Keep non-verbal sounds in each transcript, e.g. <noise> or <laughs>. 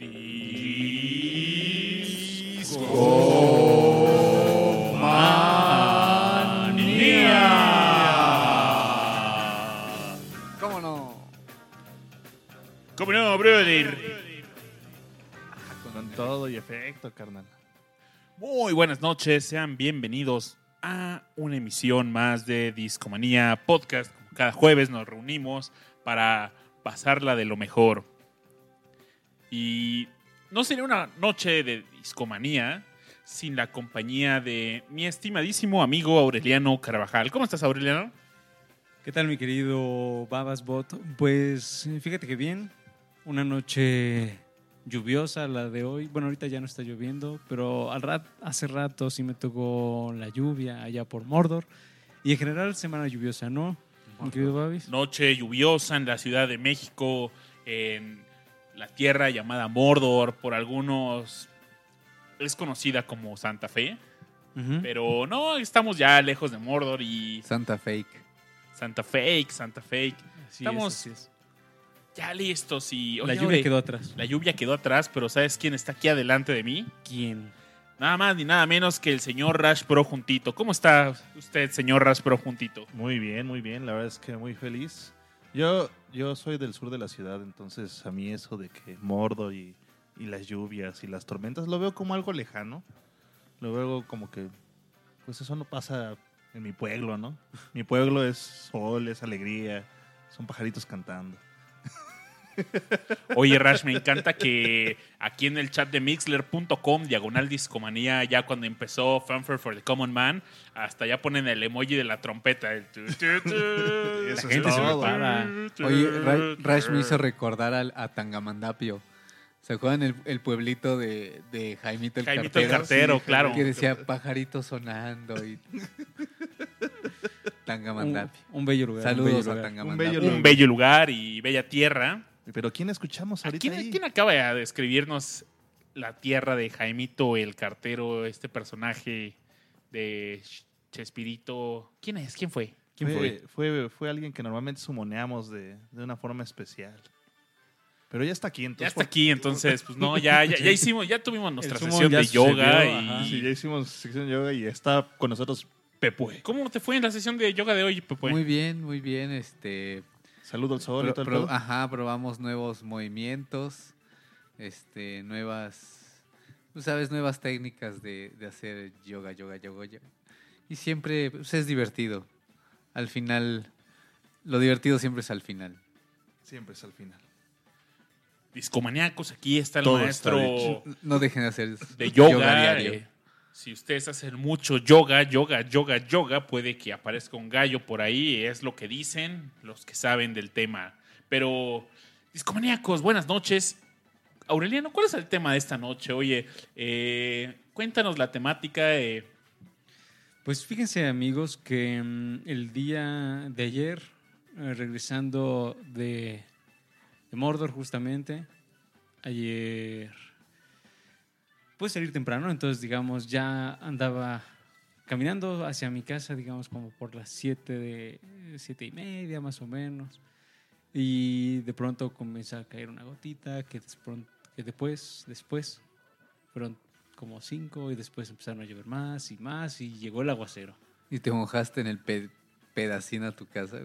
¿Cómo no? ¿Cómo no, brother? Con todo y efecto, carnal. Muy buenas noches, sean bienvenidos a una emisión más de Discomanía Podcast. Cada jueves nos reunimos para pasarla de lo mejor. Y no sería una noche de discomanía sin la compañía de mi estimadísimo amigo Aureliano Carvajal. ¿Cómo estás, Aureliano? ¿Qué tal, mi querido Babasbot? Pues fíjate que bien. Una noche lluviosa la de hoy. Bueno, ahorita ya no está lloviendo, pero al rat, hace rato sí me tocó la lluvia allá por Mordor. Y en general, semana lluviosa, ¿no? Mi querido Babis. Noche lluviosa en la Ciudad de México, en la tierra llamada Mordor, por algunos es conocida como Santa Fe, pero no, estamos ya lejos de Mordor y Santa Fake. Santa Fake, Santa Fake. Así estamos- es, así es. Ya listos y... La lluvia quedó atrás. La lluvia quedó atrás, pero ¿sabes quién está aquí adelante de mí? ¿Quién? Nada más ni nada menos que el señor Rash Pro Juntito. ¿Cómo está usted, señor Rash Pro Juntito? Muy bien, muy bien. La verdad es que muy feliz. Yo, yo soy del sur de la ciudad, entonces a mí eso de que Mordo y, y las lluvias y las tormentas lo veo como algo lejano. Lo veo como que, pues eso no pasa en mi pueblo, ¿no? Mi pueblo es sol, es alegría, son pajaritos cantando. Oye, Rash, me encanta que aquí en el chat de mixler.com, diagonal discomanía, ya cuando empezó Fanfare for the Common Man, hasta ya ponen el emoji de la trompeta. el tu, tu, tu. Eso La es gente se prepara. Oye, Ra- Rash me hizo recordar al- a Tangamandapio. ¿Se acuerdan el, el pueblito de, de Jaimito el Jaimito el Cartero? Cartero, Sí, claro. Que decía pajaritos sonando y... <laughs> Tangamandapio. un bello lugar. un Saludos bello a. Tangamandapio. Un bello lugar y bella tierra. Pero ¿quién escuchamos ¿A ahorita ¿Quién, ahí? quién acaba de describirnos la tierra de Jaimito el Cartero, este personaje de Ch- Chespirito? ¿Quién es? ¿Quién fue? ¿Quién fue? fue, fue, fue alguien que normalmente sumoneamos de, de una forma especial. Pero ya está aquí, entonces. Ya está aquí, entonces, pues no, ya, ya, ya hicimos, ya tuvimos <laughs> nuestra sesión de yoga y... ajá. Sí, ya hicimos sección de yoga y está con nosotros Pepue. ¿Cómo te fue en la sesión de yoga de hoy, Pepe? Muy bien, muy bien. Este, Saludo al sol y pro- todo el pro- ajá, probamos nuevos movimientos, este, nuevas, sabes, nuevas técnicas de, de hacer yoga, yoga, yoga, yoga. Y siempre pues, es divertido. Al final, lo divertido siempre es al final. Siempre es al final. Discomaníacos, aquí está el Todo está maestro. No dejen de hacer de yoga. diario. eh, si ustedes hacen mucho yoga, yoga, yoga, yoga, puede que aparezca un gallo por ahí, es lo que dicen los que saben del tema. Pero, discomaníacos, buenas noches. Aureliano, ¿cuál es el tema de esta noche? Oye, eh, cuéntanos la temática. eh, Pues fíjense amigos que mm, el día de ayer, eh, regresando de, de Mordor justamente, ayer pude salir temprano, entonces digamos ya andaba caminando hacia mi casa, digamos como por las 7 de siete y media más o menos, y de pronto comienza a caer una gotita que, que después, después fueron como cinco y después empezaron a llover más y más y llegó el aguacero. Y te mojaste en el pe- pedacín a tu casa.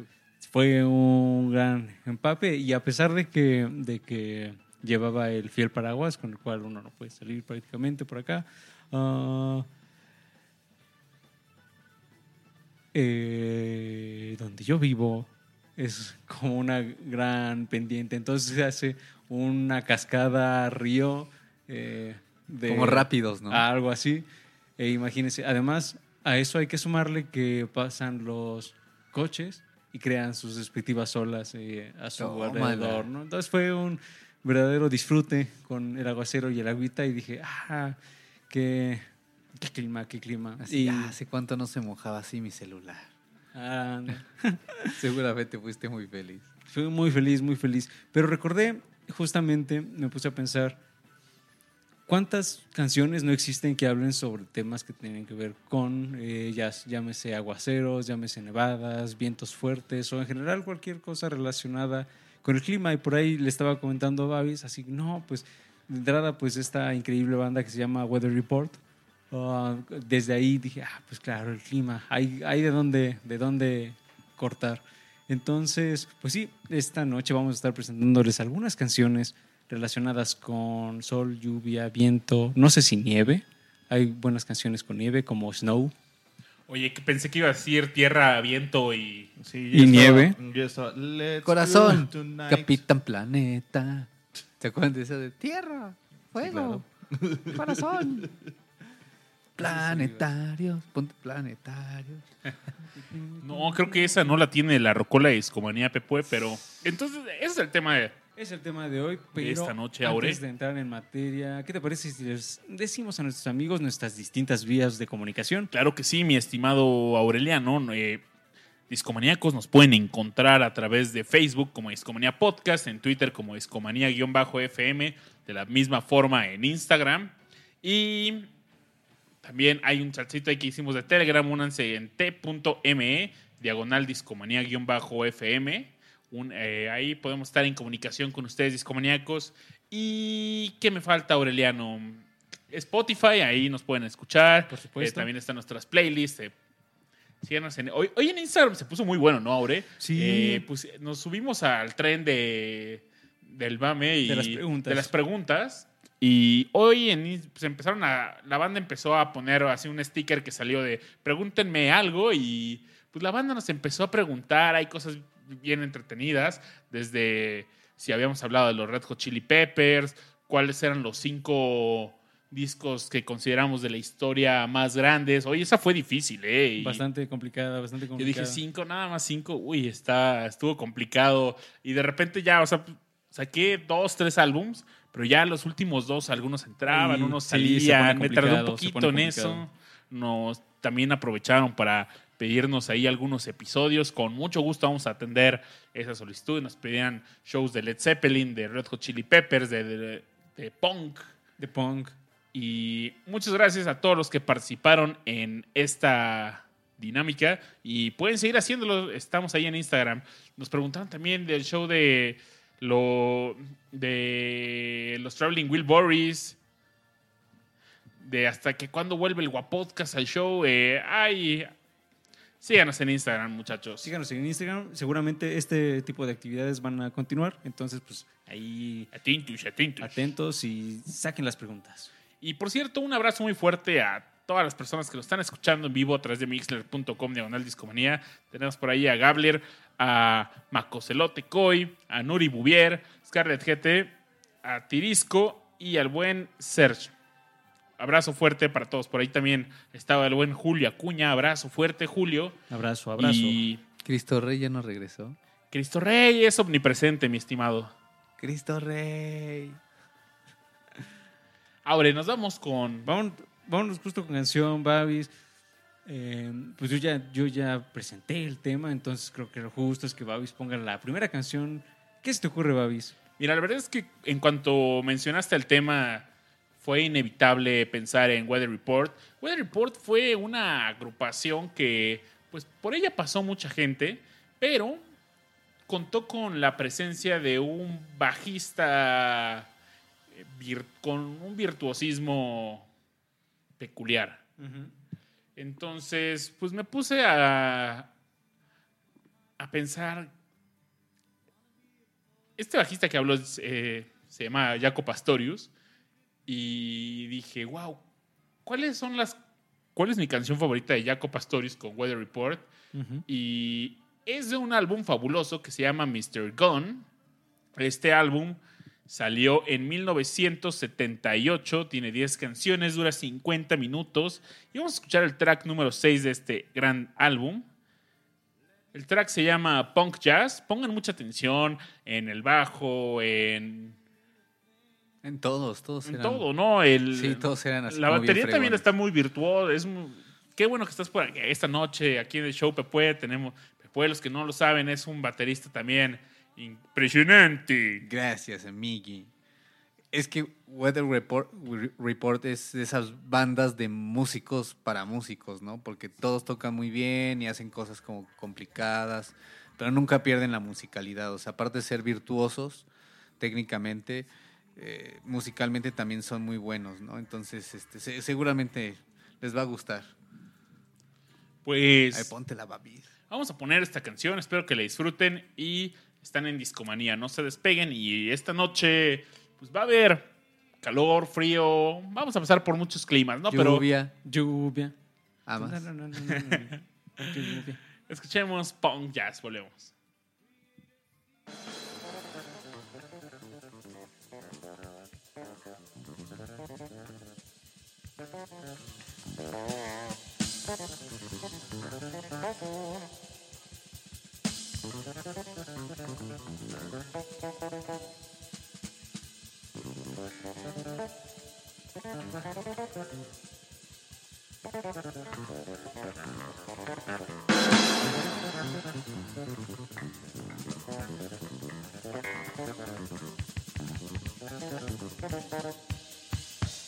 Fue un gran empape y a pesar de que, de que llevaba el fiel paraguas con el cual uno no puede salir prácticamente por acá, ah, eh, donde yo vivo es como una gran pendiente, entonces se hace una cascada río eh, de- Como rápidos, ¿no? algo así. E imagínense, además a eso hay que sumarle que pasan los coches y crean sus respectivas olas eh, a su Tómala. alrededor, ¿no? Entonces fue un verdadero disfrute con el aguacero y el agüita y dije, ah, qué, qué clima, qué clima. Así, y, "Ah, ¿Hace cuánto no se mojaba así mi celular? ah, <laughs> Seguramente fuiste muy feliz. Fui muy feliz, muy feliz. Pero recordé, justamente, me puse a pensar, ¿cuántas canciones no existen que hablen sobre temas que tienen que ver con, eh, ya- llámese aguaceros, llámese nevadas, vientos fuertes o en general cualquier cosa relacionada con el clima? Y por ahí le estaba comentando a Babis, así, no, pues de entrada, pues esta increíble banda que se llama Weather Report. Ah, desde ahí dije, ah, pues claro, el clima, hay, hay de dónde, de dónde cortar. Entonces, pues sí, esta noche vamos a estar presentándoles algunas canciones relacionadas con sol, lluvia, viento, no sé si nieve. Hay buenas canciones con nieve como Snow. Oye, que pensé que iba a decir tierra, viento y. Sí, ¿Y nieve? yo estaba, "Let's Corazón, go tonight". Capitán Planeta. ¿Se acuerdan de eso de tierra, Sí, claro. <laughs> corazón? <laughs> Planetarios, ponte planetarios. <laughs> No, creo que esa no la tiene la Rocola de Discomanía Pepue, pero. Entonces, ese es el tema de. Es el tema de hoy, pero esta noche, antes Aure. de entrar en materia, ¿qué te parece si les decimos a nuestros amigos nuestras distintas vías de comunicación? Claro que sí, mi estimado Aureliano. Eh, Discomaníacos nos pueden encontrar a través de Facebook como Discomanía Podcast, en Twitter como Discomanía-FM, de la misma forma en Instagram. Y también hay un chatcito ahí que hicimos de Telegram, únanse en t.me, diagonal Discomanía-FM. Un, eh, ahí podemos estar en comunicación con ustedes, discomaníacos. ¿Y qué me falta, Aureliano? Spotify, ahí nos pueden escuchar. Por supuesto. Eh, también están nuestras playlists. eh, síganos en- hoy, hoy en Instagram se puso muy bueno, ¿no, Aure? Sí. Pues nos subimos al tren de, del mame y De las preguntas. de las preguntas. Y hoy en, pues empezaron a. La banda empezó a poner así un sticker que salió de pregúntenme algo y pues la banda nos empezó a preguntar. Hay cosas bien entretenidas, desde si habíamos hablado de los Red Hot Chili Peppers, cuáles eran los cinco discos que consideramos de la historia más grandes. Oye, esa fue difícil, ¿eh? Y Bastante complicada, bastante yo complicada. dije cinco, nada más cinco. Uy, está, estuvo complicado. Y de repente ya, o sea, saqué dos, tres álbums, pero ya los últimos dos, algunos entraban, Sí, unos sí, salían. Me tardé un poquito en eso. Nos también aprovecharon para pedirnos ahí algunos episodios. Con mucho gusto vamos a atender esa solicitud. Nos pedían shows de Led Zeppelin, de Red Hot Chili Peppers, de, de, de punk. De punk. Y muchas gracias a todos los que participaron en esta dinámica. Y pueden seguir haciéndolo. Estamos ahí en Instagram. Nos preguntaron también del show de lo de los Traveling Will Boris. De hasta que cuando vuelve el Guapodcast al show. Eh, ay, síganos en Instagram, muchachos. Síganos en Instagram. Seguramente este tipo de actividades van a continuar. Entonces, pues ahí Atentos, atentos. atentos y saquen las preguntas. Y por cierto, un abrazo muy fuerte a todas las personas que nos están escuchando en vivo a través de mixler.com diagonal discomanía. Tenemos por ahí a Gabler, a Macocelote Coy, a Nuri Bouvier, Scarlett GT, a Tirisco y al buen Serge. Abrazo fuerte para todos. Por ahí también estaba el buen Julio Acuña. Abrazo fuerte, Julio. Abrazo, abrazo. Y Cristo Rey ya no regresó. Cristo Rey es omnipresente, mi estimado. Cristo Rey. Ahora, nos vamos con... Vámonos, vámonos justo con canción, Babis. Eh, pues yo ya, yo ya presenté el tema, entonces creo que lo justo es que Babis ponga la primera canción. ¿Qué se te ocurre, Babis? Mira, la verdad es que en cuanto mencionaste el tema, fue inevitable pensar en Weather Report. Weather Report fue una agrupación que, pues, por ella pasó mucha gente, pero contó con la presencia de un bajista eh, con un virtuosismo peculiar. Entonces, pues me puse a, a pensar. Este bajista que habló eh, se llama Jaco Pastorius. Y dije, wow, ¿cuáles son las. ¿Cuál es mi canción favorita de Jaco Pastorius con Weather Report? Y es de un álbum fabuloso que se llama Mr. Gone. Este álbum salió en 1978, tiene 10 canciones, dura 50 minutos. Y vamos a escuchar el track número 6 de este gran álbum. El track se llama Punk Jazz. Pongan mucha atención en el bajo, en, En todos, todos en eran. todo, ¿no? El, Sí, todos eran así. la bien batería también está muy virtuosa. Es muy- qué bueno que estás por aquí. Esta noche aquí en el show Pepue tenemos. Pepue, los que no lo saben, es un baterista también impresionante. Gracias, Miggy. Es que Weather Report, Report es de esas bandas de músicos para músicos, ¿no? Porque todos tocan muy bien y hacen cosas como complicadas, pero nunca pierden la musicalidad. O sea, aparte de ser virtuosos técnicamente, eh, musicalmente también son muy buenos, ¿no? Entonces, este, se- seguramente les va a gustar. Pues Ahí ponte la babir. vamos a poner esta canción, espero que la disfruten y están en discomanía, no se despeguen y esta noche pues va a haber calor, frío, vamos a pasar por muchos climas, ¿no? Pero Lluvia, Lluvia. amas. No, no, no, no, no, no. <laughs> Lluvia. escuchemos punk jazz, volvemos. Thank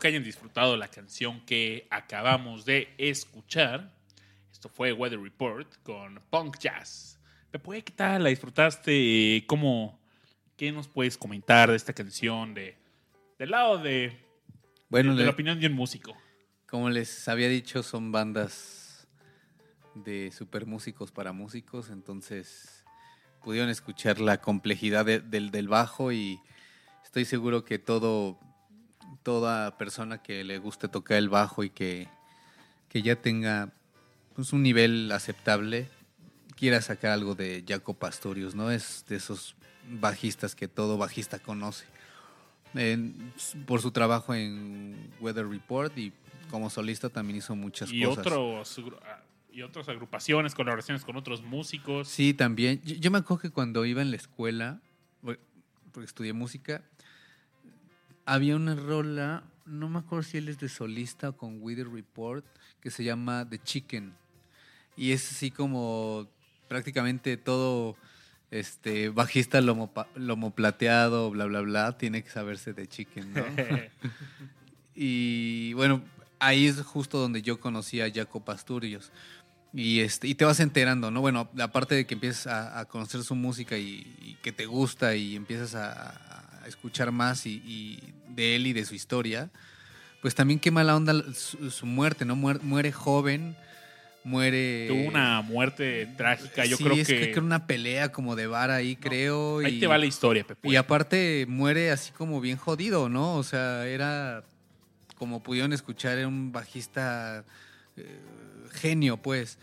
que hayan disfrutado la canción que acabamos de escuchar. Esto fue Weather Report con Punk Jazz. Pepe, ¿qué tal? ¿La disfrutaste? ¿Cómo? ¿Qué nos puedes comentar de esta canción? De, del lado de, Bueno, de, de le- la opinión de un músico. como les había dicho, son bandas de super músicos para músicos, entonces pudieron escuchar la complejidad de- del, del bajo y estoy seguro que todo, toda persona que le guste tocar el bajo y que, que ya tenga pues, un nivel aceptable, quiera sacar algo de Jaco Pastorius, ¿no? Es de esos bajistas que todo bajista conoce. En- por su trabajo en Weather Report y como solista también hizo muchas Y, cosas. otros, ah, y otras agrupaciones, colaboraciones con otros músicos. Sí, también. Yo, yo me acuerdo que cuando iba en la escuela, por- porque estudié música, había una rola, no me acuerdo si él es de solista o con Weather Report, que se llama The Chicken. Y es así como prácticamente todo este bajista lomo, lomo plateado, bla, bla, bla, tiene que saberse de Chicken, ¿no? <laughs> Y bueno, ahí es justo donde yo conocí a Jaco Pasturios. Y, este, y te vas enterando, ¿no? Bueno, aparte de que empiezas a, a conocer su música y, y que te gusta y empiezas a, a escuchar más y, y de él y de su historia, pues también qué mala onda su, su muerte, ¿no? Muere, muere joven, muere... Tuvo una muerte trágica. Yo Sí, creo es que. que era una pelea como de vara ahí, creo. Ahí y- te va la historia, Pepe. y aparte muere así como bien jodido, ¿no? O sea, era, como pudieron escuchar, era un bajista eh, genio, pues.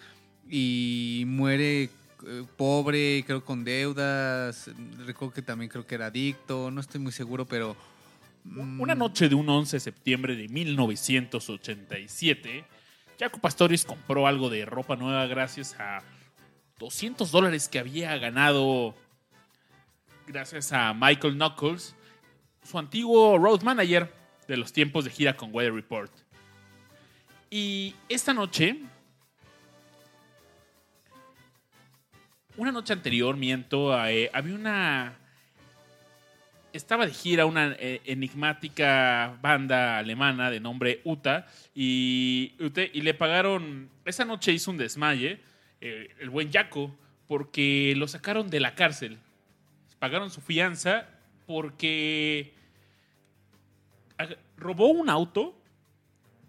Y muere eh, pobre, creo con deudas. Recuerdo que también creo que era adicto, no estoy muy seguro, pero... mm, Una noche de un 11 de septiembre de 1987, Jaco Pastorius compró algo de ropa nueva gracias a 200 dólares que había ganado gracias a Michael Knuckles, su antiguo road manager de los tiempos de gira con Weather Report. Y esta noche, una noche anterior, miento, eh, había una estaba de gira una eh, enigmática banda alemana de nombre Uta y, y le pagaron, esa noche hizo un desmaye, eh, el buen Jaco, porque lo sacaron de la cárcel. Pagaron su fianza porque robó un auto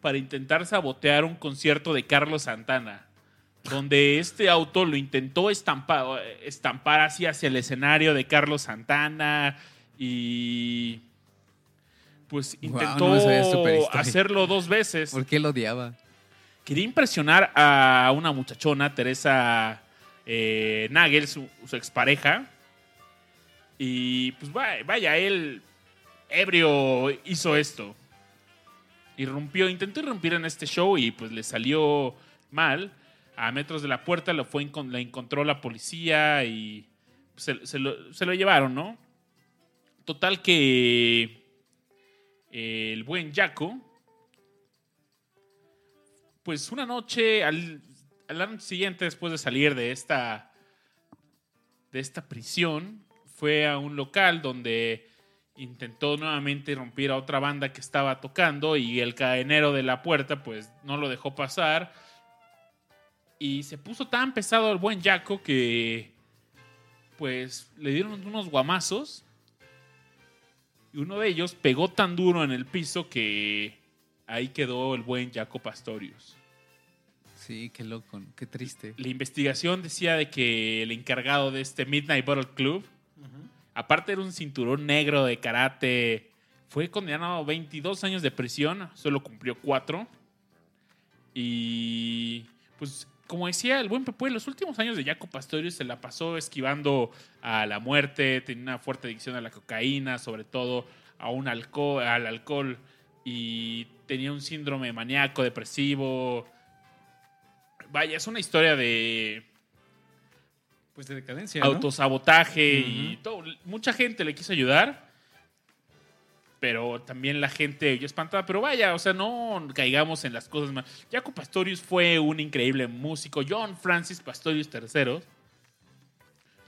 para intentar sabotear un concierto de Carlos Santana. Donde este auto lo intentó estampar, estampar así hacia el escenario de Carlos Santana y pues intentó no hacerlo dos veces. ¿Por qué lo odiaba? Quería impresionar a una muchachona, Teresa eh, Nagel, su, su expareja. Y pues va- vaya, él ebrio hizo esto. Irrumpió, intentó irrumpir en este show y pues le salió mal. A metros de la puerta lo fue, la encontró la policía y se, se lo, se lo llevaron, ¿no? Total que eh, el buen Jaco pues una noche, al, al año siguiente, después de salir de esta, de esta prisión, fue a un local donde intentó nuevamente romper a otra banda que estaba tocando y el cadenero de la puerta pues no lo dejó pasar y se puso tan pesado el buen Jaco que pues le dieron unos guamazos y uno de ellos pegó tan duro en el piso que ahí quedó el buen Jaco Pastorius. Sí, qué loco, qué triste. La investigación decía de que el encargado de este Midnight Bottle Club, aparte era un cinturón negro de karate, fue condenado a 22 años de prisión, solo cumplió 4. Y pues como decía el buen Pepe, los últimos años de Jaco Pastorius se la pasó esquivando a la muerte, tenía una fuerte adicción a la cocaína, sobre todo a un alcohol, al alcohol y tenía un síndrome maníaco depresivo. Vaya, es una historia de Pues de decadencia, ¿no? autosabotaje y todo. Mucha gente le quiso ayudar, pero también la gente yo espantada. Pero vaya, o sea, no caigamos en las cosas más. Jaco Pastorius fue un increíble músico. John Francis Pastorius III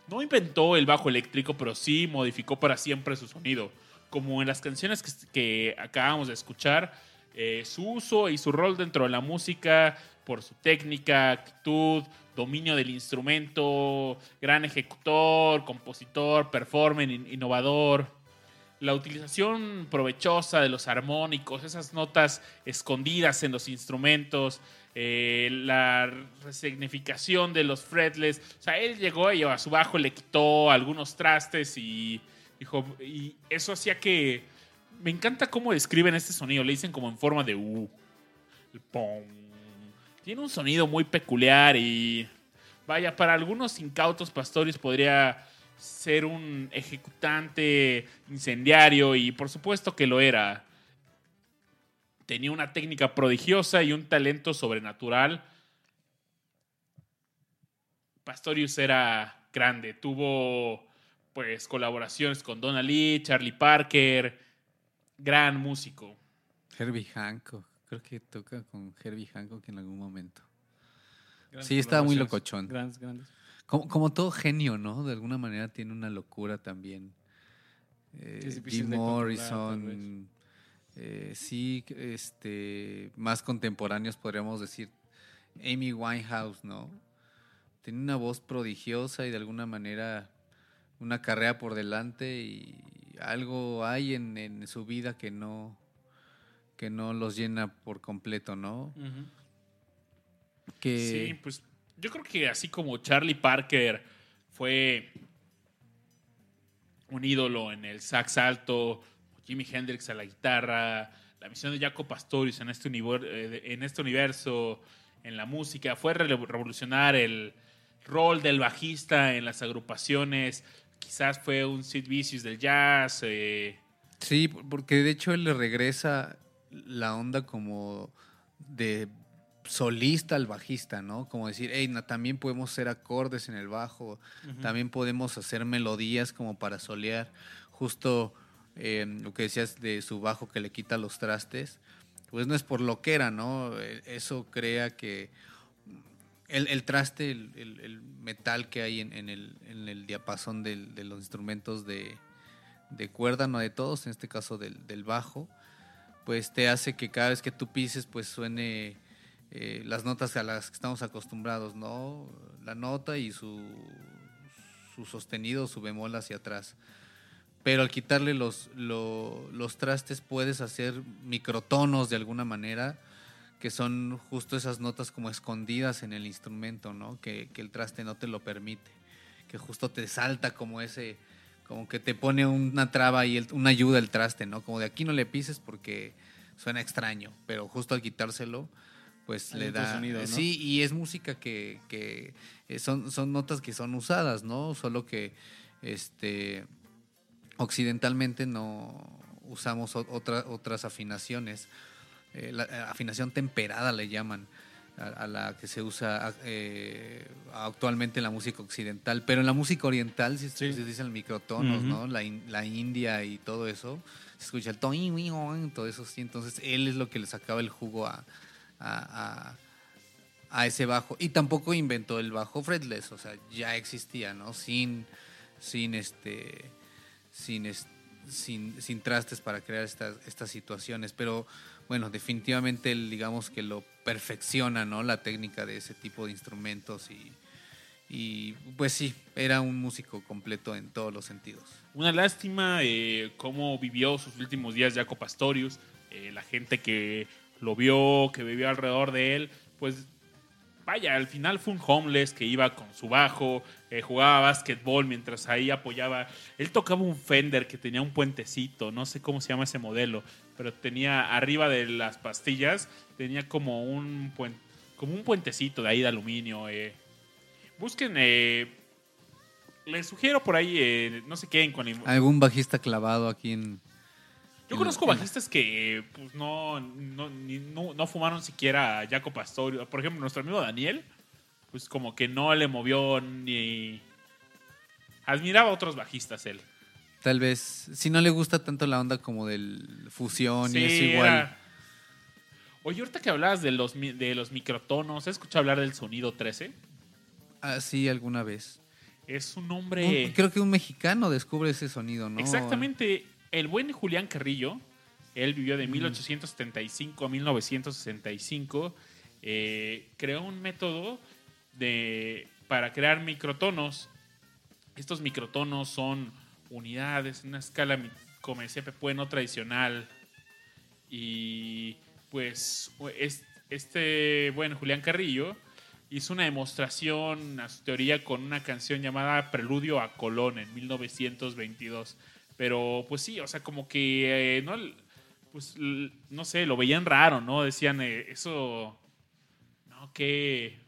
no inventó el bajo eléctrico, pero sí modificó para siempre su sonido. como en las canciones que, acabamos de escuchar, eh, su uso y su rol dentro de la música por su técnica, actitud, dominio del instrumento, gran ejecutor, compositor, performer, in- innovador. La utilización provechosa de los armónicos, esas notas escondidas en los instrumentos, eh, la resignificación de los fretless. O sea, él llegó y a su bajo le quitó algunos trastes y dijo, y eso hacía que me encanta cómo describen este sonido. Le dicen como en forma de U. Tiene un sonido muy peculiar y. Vaya, para algunos incautos pastores podría ser un ejecutante incendiario y por supuesto que lo era. Tenía una técnica prodigiosa y un talento sobrenatural. Pastorius era grande. Tuvo pues colaboraciones con Donna Lee, Charlie Parker, gran músico. Herbie Hancock. Creo que toca con Herbie Hancock en algún momento. Grandes Sí, estaba muy locochón. Grandes, grandes. Como, como todo genio, ¿no? De alguna manera tiene una locura también. Eh, Es Jim Morrison. eh, sí, este, más contemporáneos podríamos decir. Amy Winehouse, ¿no? Tiene una voz prodigiosa y de alguna manera una carrera por delante y algo hay en, en su vida que no que no los llena por completo, ¿no? Que Sí, pues yo creo que así como Charlie Parker fue un ídolo en el sax alto, Jimi Hendrix a la guitarra, la misión de Jaco Pastorius en este, eh, este universo, en la música, fue re- revolucionar el rol del bajista en las agrupaciones, quizás fue un Sid Vicious del jazz, eh, Sí, por- porque de hecho él le regresa la onda como de solista al bajista, ¿no? Como decir, hey, también podemos hacer acordes en el bajo, también podemos hacer melodías como para solear. Justo eh, lo que decías de su bajo que le quita los trastes, pues no es por lo que era, ¿no? Eh, Eso crea que el, el traste, el, el- el metal que hay en, en el, en el diapasón del- de los instrumentos de, de cuerda, no de todos, en este caso del, del bajo, pues te hace que cada vez que tú pises, pues suene eh, las notas a las que estamos acostumbrados, ¿no? La nota y su, su sostenido, su bemol hacia atrás. Pero al quitarle los, lo- los trastes puedes hacer microtonos de alguna manera, que son justo esas notas como escondidas en el instrumento, ¿no? Que, que el traste no te lo permite, que justo te salta como ese, como que te pone una traba y el- una ayuda el traste, ¿no? Como de aquí no le pises porque suena extraño, pero justo al quitárselo, pues le da... Sí, y es música que, que eh, son, son notas que son usadas, ¿no? Solo que este occidentalmente no usamos otra- otras afinaciones. Eh, la eh, afinación temperada le llaman a, a la que se usa eh, actualmente en la música occidental, pero en la música oriental sí, Sí. se dicen microtonos, Ujú. ¿no? La, in- la India y todo eso, se escucha el toin, win, on, todo eso sí, entonces él es lo que le sacaba el jugo a, a- a- a ese bajo y tampoco inventó el bajo fretless, o sea, ya existía, ¿no? Sin, sin este, sin, sin, sin trastes para crear estas, estas situaciones, pero bueno, definitivamente él, digamos que lo perfecciona, ¿no? La técnica de ese tipo de instrumentos y, y pues sí, era un músico completo en todos los sentidos. Una lástima eh, cómo vivió sus últimos días Jaco Pastorius. eh, la gente que lo vio, que vivió alrededor de él, pues vaya, al final fue un homeless que iba con su bajo, eh, jugaba básquetbol mientras ahí apoyaba. Él tocaba un Fender que tenía un puentecito, no sé cómo se llama ese modelo, pero tenía arriba de las pastillas, tenía como un, puen- como un puentecito de ahí de aluminio. eh. Busquen, eh, les sugiero por ahí, eh, no se queden con ¿Algún bajista clavado aquí en... Yo conozco bajistas que pues, no, no, ni- no, no fumaron siquiera a Jaco Pastorio. Por ejemplo, nuestro amigo Daniel, pues como que no le movió ni... Admiraba a otros bajistas él. Tal vez, si no le gusta tanto la onda como del fusión y es Sí, igual... era- Oye, ahorita que hablabas de los, de los microtonos, ¿has escuchado hablar del sonido 13? Así Ah, alguna vez. Es un nombre... Un- creo que un mexicano descubre ese sonido, ¿no? Exactamente. El buen Julián Carrillo, él vivió de 1875 a 1965, eh, creó un método de, para crear microtonos. Estos microtonos son unidades en una escala como decía Pepe, no tradicional. Y pues es- este buen Julián Carrillo hizo una demostración a su teoría con una canción llamada Preludio a Colón en 1922. Pero pues sí, o sea, como que eh, no, pues no sé, lo veían raro, ¿no? Decían eh, eso, no, que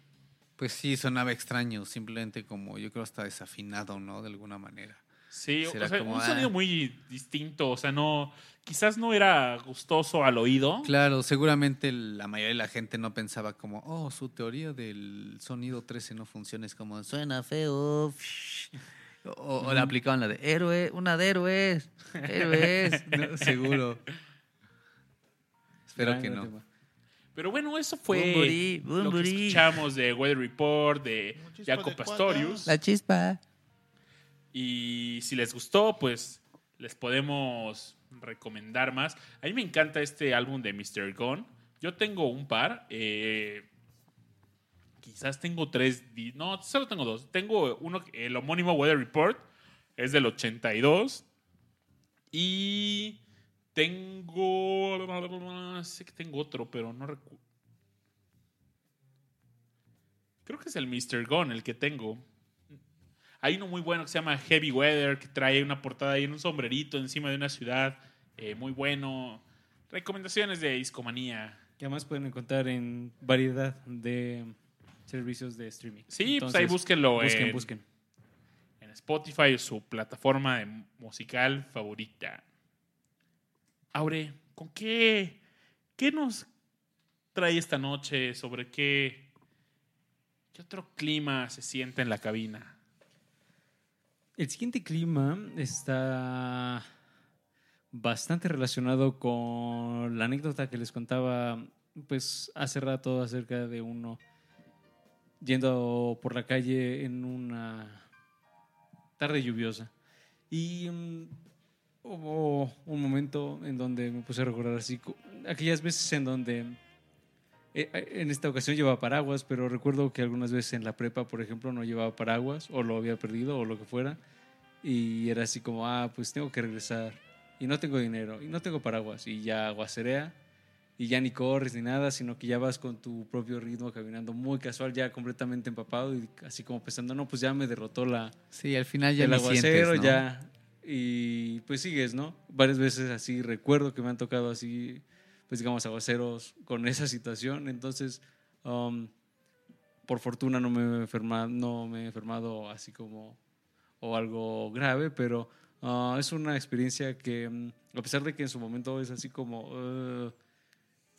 Pues sí, sonaba extraño, simplemente como yo creo hasta desafinado, ¿no? De alguna manera. Sí, o sea, como, un ah. sonido muy distinto, o sea, no, quizás no era gustoso al oído. Claro, seguramente la mayoría de la gente no pensaba como, oh, su teoría del sonido 13 no funciona, es como, suena feo. O, o le aplicaban la de héroe, una de héroes, héroes. <laughs> No, seguro. Espero que no. Pero bueno, eso fue Bumburi, lo que escuchamos de Weather Report, de Un chispa Jaco de Pastorius. La chispa. Y si les gustó, pues les podemos recomendar más. A mí me encanta este álbum de Mr. Gone. Yo tengo un par. eh, quizás tengo tres. No, solo tengo dos. Tengo uno, el homónimo Weather Report. Es del 82. Y tengo... Sé que tengo otro, pero no recuerdo. Creo que es el Mr. Gone el que tengo. Hay uno muy bueno que se llama Heavy Weather, que trae una portada ahí en un sombrerito encima de una ciudad. eh, muy bueno. Recomendaciones de Discomanía. Que además pueden encontrar en variedad de servicios de streaming. Sí, pues ahí búsquenlo Busquen, en, busquen. en Spotify su plataforma de musical favorita. Aure, ¿con qué, qué nos trae esta noche? ¿Sobre qué, qué otro clima se siente en la cabina? El siguiente clima está bastante relacionado con la anécdota que les contaba pues hace rato acerca de uno yendo por la calle en una tarde lluviosa. Y mm, hubo un momento en donde me puse a recordar así aquellas veces en donde eh, en esta ocasión llevaba paraguas, pero recuerdo que algunas veces en la prepa, por ejemplo, no llevaba paraguas o lo había perdido o lo que fuera. Y era así como, ah, pues tengo que regresar. Y no tengo dinero y no tengo paraguas. Y ya aguacerea y ya ni corres ni nada, sino que ya vas con tu propio ritmo caminando muy casual, ya completamente empapado y así como pensando, no, pues ya me derrotó la, Sí, al final ya el aguacero, sientes, ¿no? ya. Y pues sigues, ¿no? Varias veces así recuerdo que me han tocado así, pues digamos, aguaceros con <laughs> esa situación. Entonces, um, por fortuna no me, he enfermado, no me he enfermado así como o algo grave, pero ah, es una experiencia que, mm, a pesar de que en su momento es así como, uh,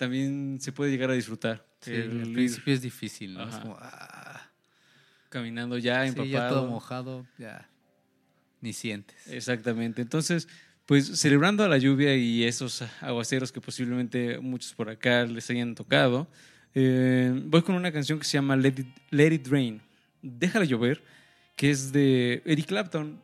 también se puede llegar a disfrutar. Sí, El al principio es difícil, ¿no? Es como, ah, caminando ya sí, empapado. ya todo mojado, ya ni sientes. Exactamente. Entonces, pues celebrando a la lluvia y esos aguaceros que posiblemente muchos por acá les hayan tocado, eh, voy con una canción que se llama Let It, Let It Rain. Déjala llover, que es de Eric Clapton.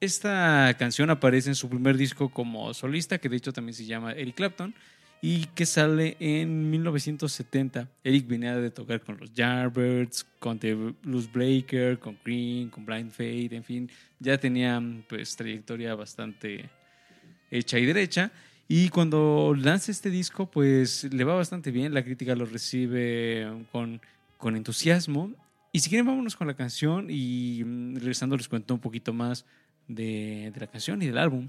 Esta canción aparece en su primer disco como solista, que de hecho también se llama Eric Clapton, y que sale en 1970. Eric venía de tocar con los Yardbirds, con The Blues Breaker, con Green, con Blind Fate, en fin, ya tenía pues trayectoria bastante hecha y derecha. Y cuando lanza este disco, pues le va bastante bien, la crítica lo recibe con, con entusiasmo. Y si quieren, vámonos con la canción y mm, regresando les cuento un poquito más de, de la canción y del álbum.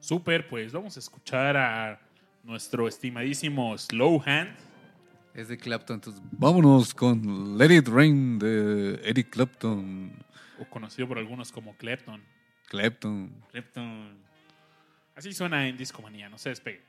Súper, pues vamos a escuchar a nuestro estimadísimo Slow Hand. Es de Clapton, entonces vámonos con Let It Rain de Eric Clapton. o conocido por algunos como Clapton. Clapton. Clapton. Así suena en Discomanía, no se despegue.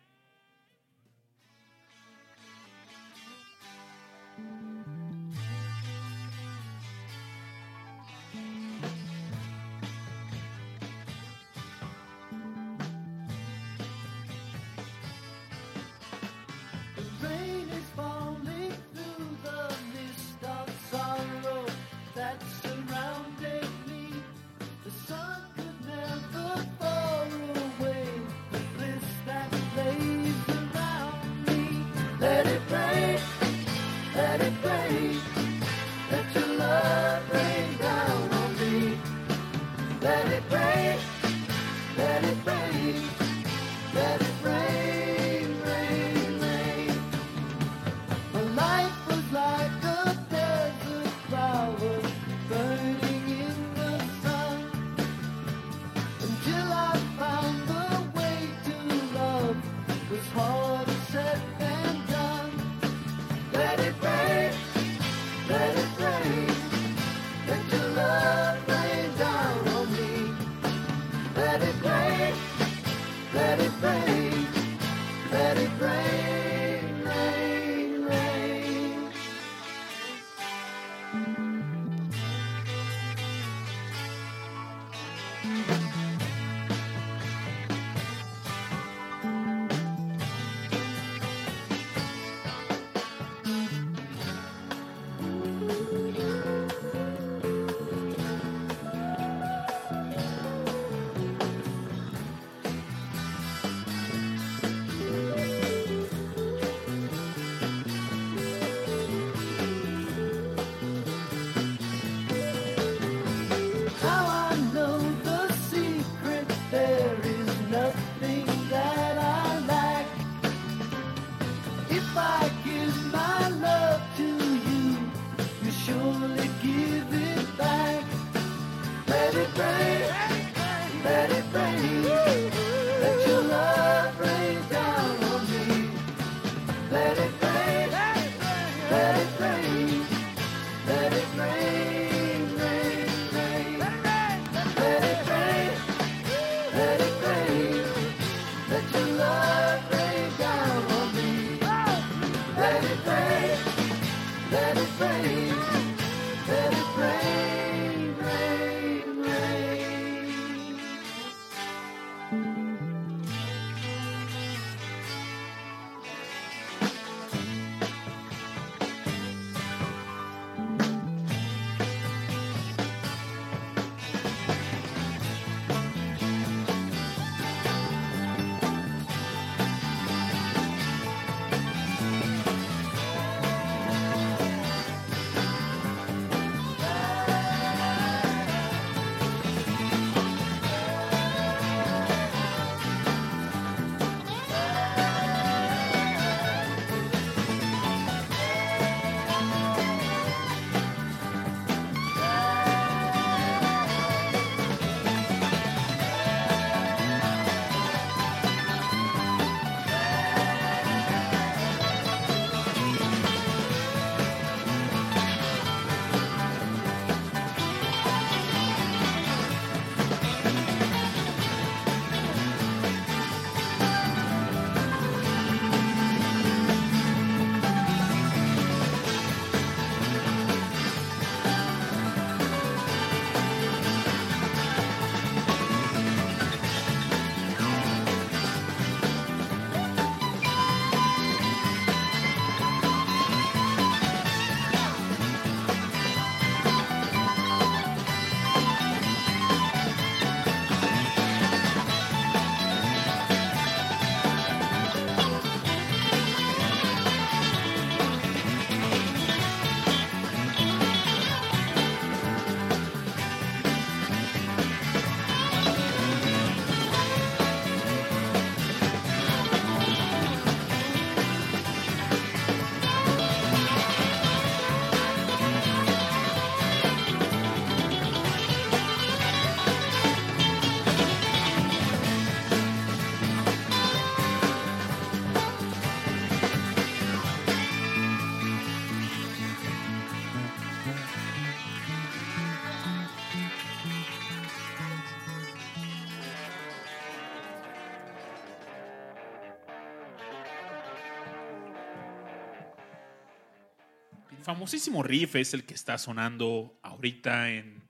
famosísimo riff es el que está sonando ahorita en.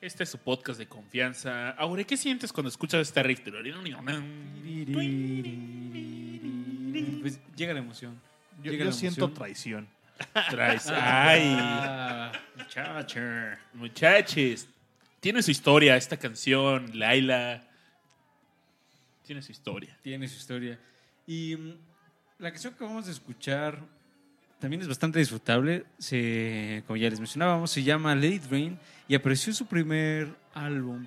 Este es su podcast de confianza. Aure, ¿qué sientes cuando escuchas este riff? Pues llega la emoción. Yo, siento traición. <laughs> Traición. Ay. Ah, Muchacha. Muchaches. Tiene su historia esta canción, Laila. Tiene su historia. Tiene su historia. Y mm, la canción que vamos a escuchar también es bastante disfrutable. Se, como ya les mencionábamos, se llama It Rain y apareció en su primer álbum.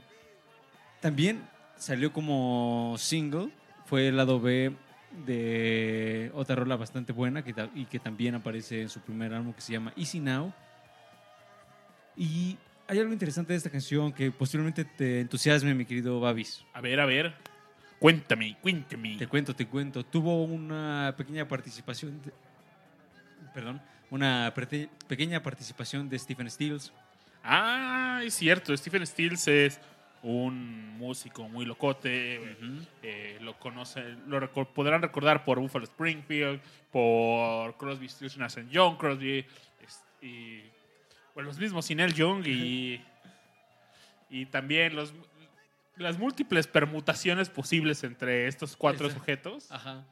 También salió como single. Fue el lado B de otra rola bastante buena que, y que también aparece en su primer álbum que se llama Easy Now. Y hay algo interesante de esta canción que posiblemente te entusiasme, mi querido Babis. A ver, a ver. Cuéntame, cuéntame. Te cuento, te cuento. Tuvo una pequeña participación. Perdón. Una pequeña participación de Stephen Stills. Ah, es cierto. Stephen Stills es un músico muy locote. eh, lo conocen, lo podrán recordar por Buffalo Springfield, por Crosby, Stills, Nash Young, Crosby es- y bueno, los mismos Sinel Young y y también los las múltiples permutaciones posibles entre estos cuatro sujetos. Ajá.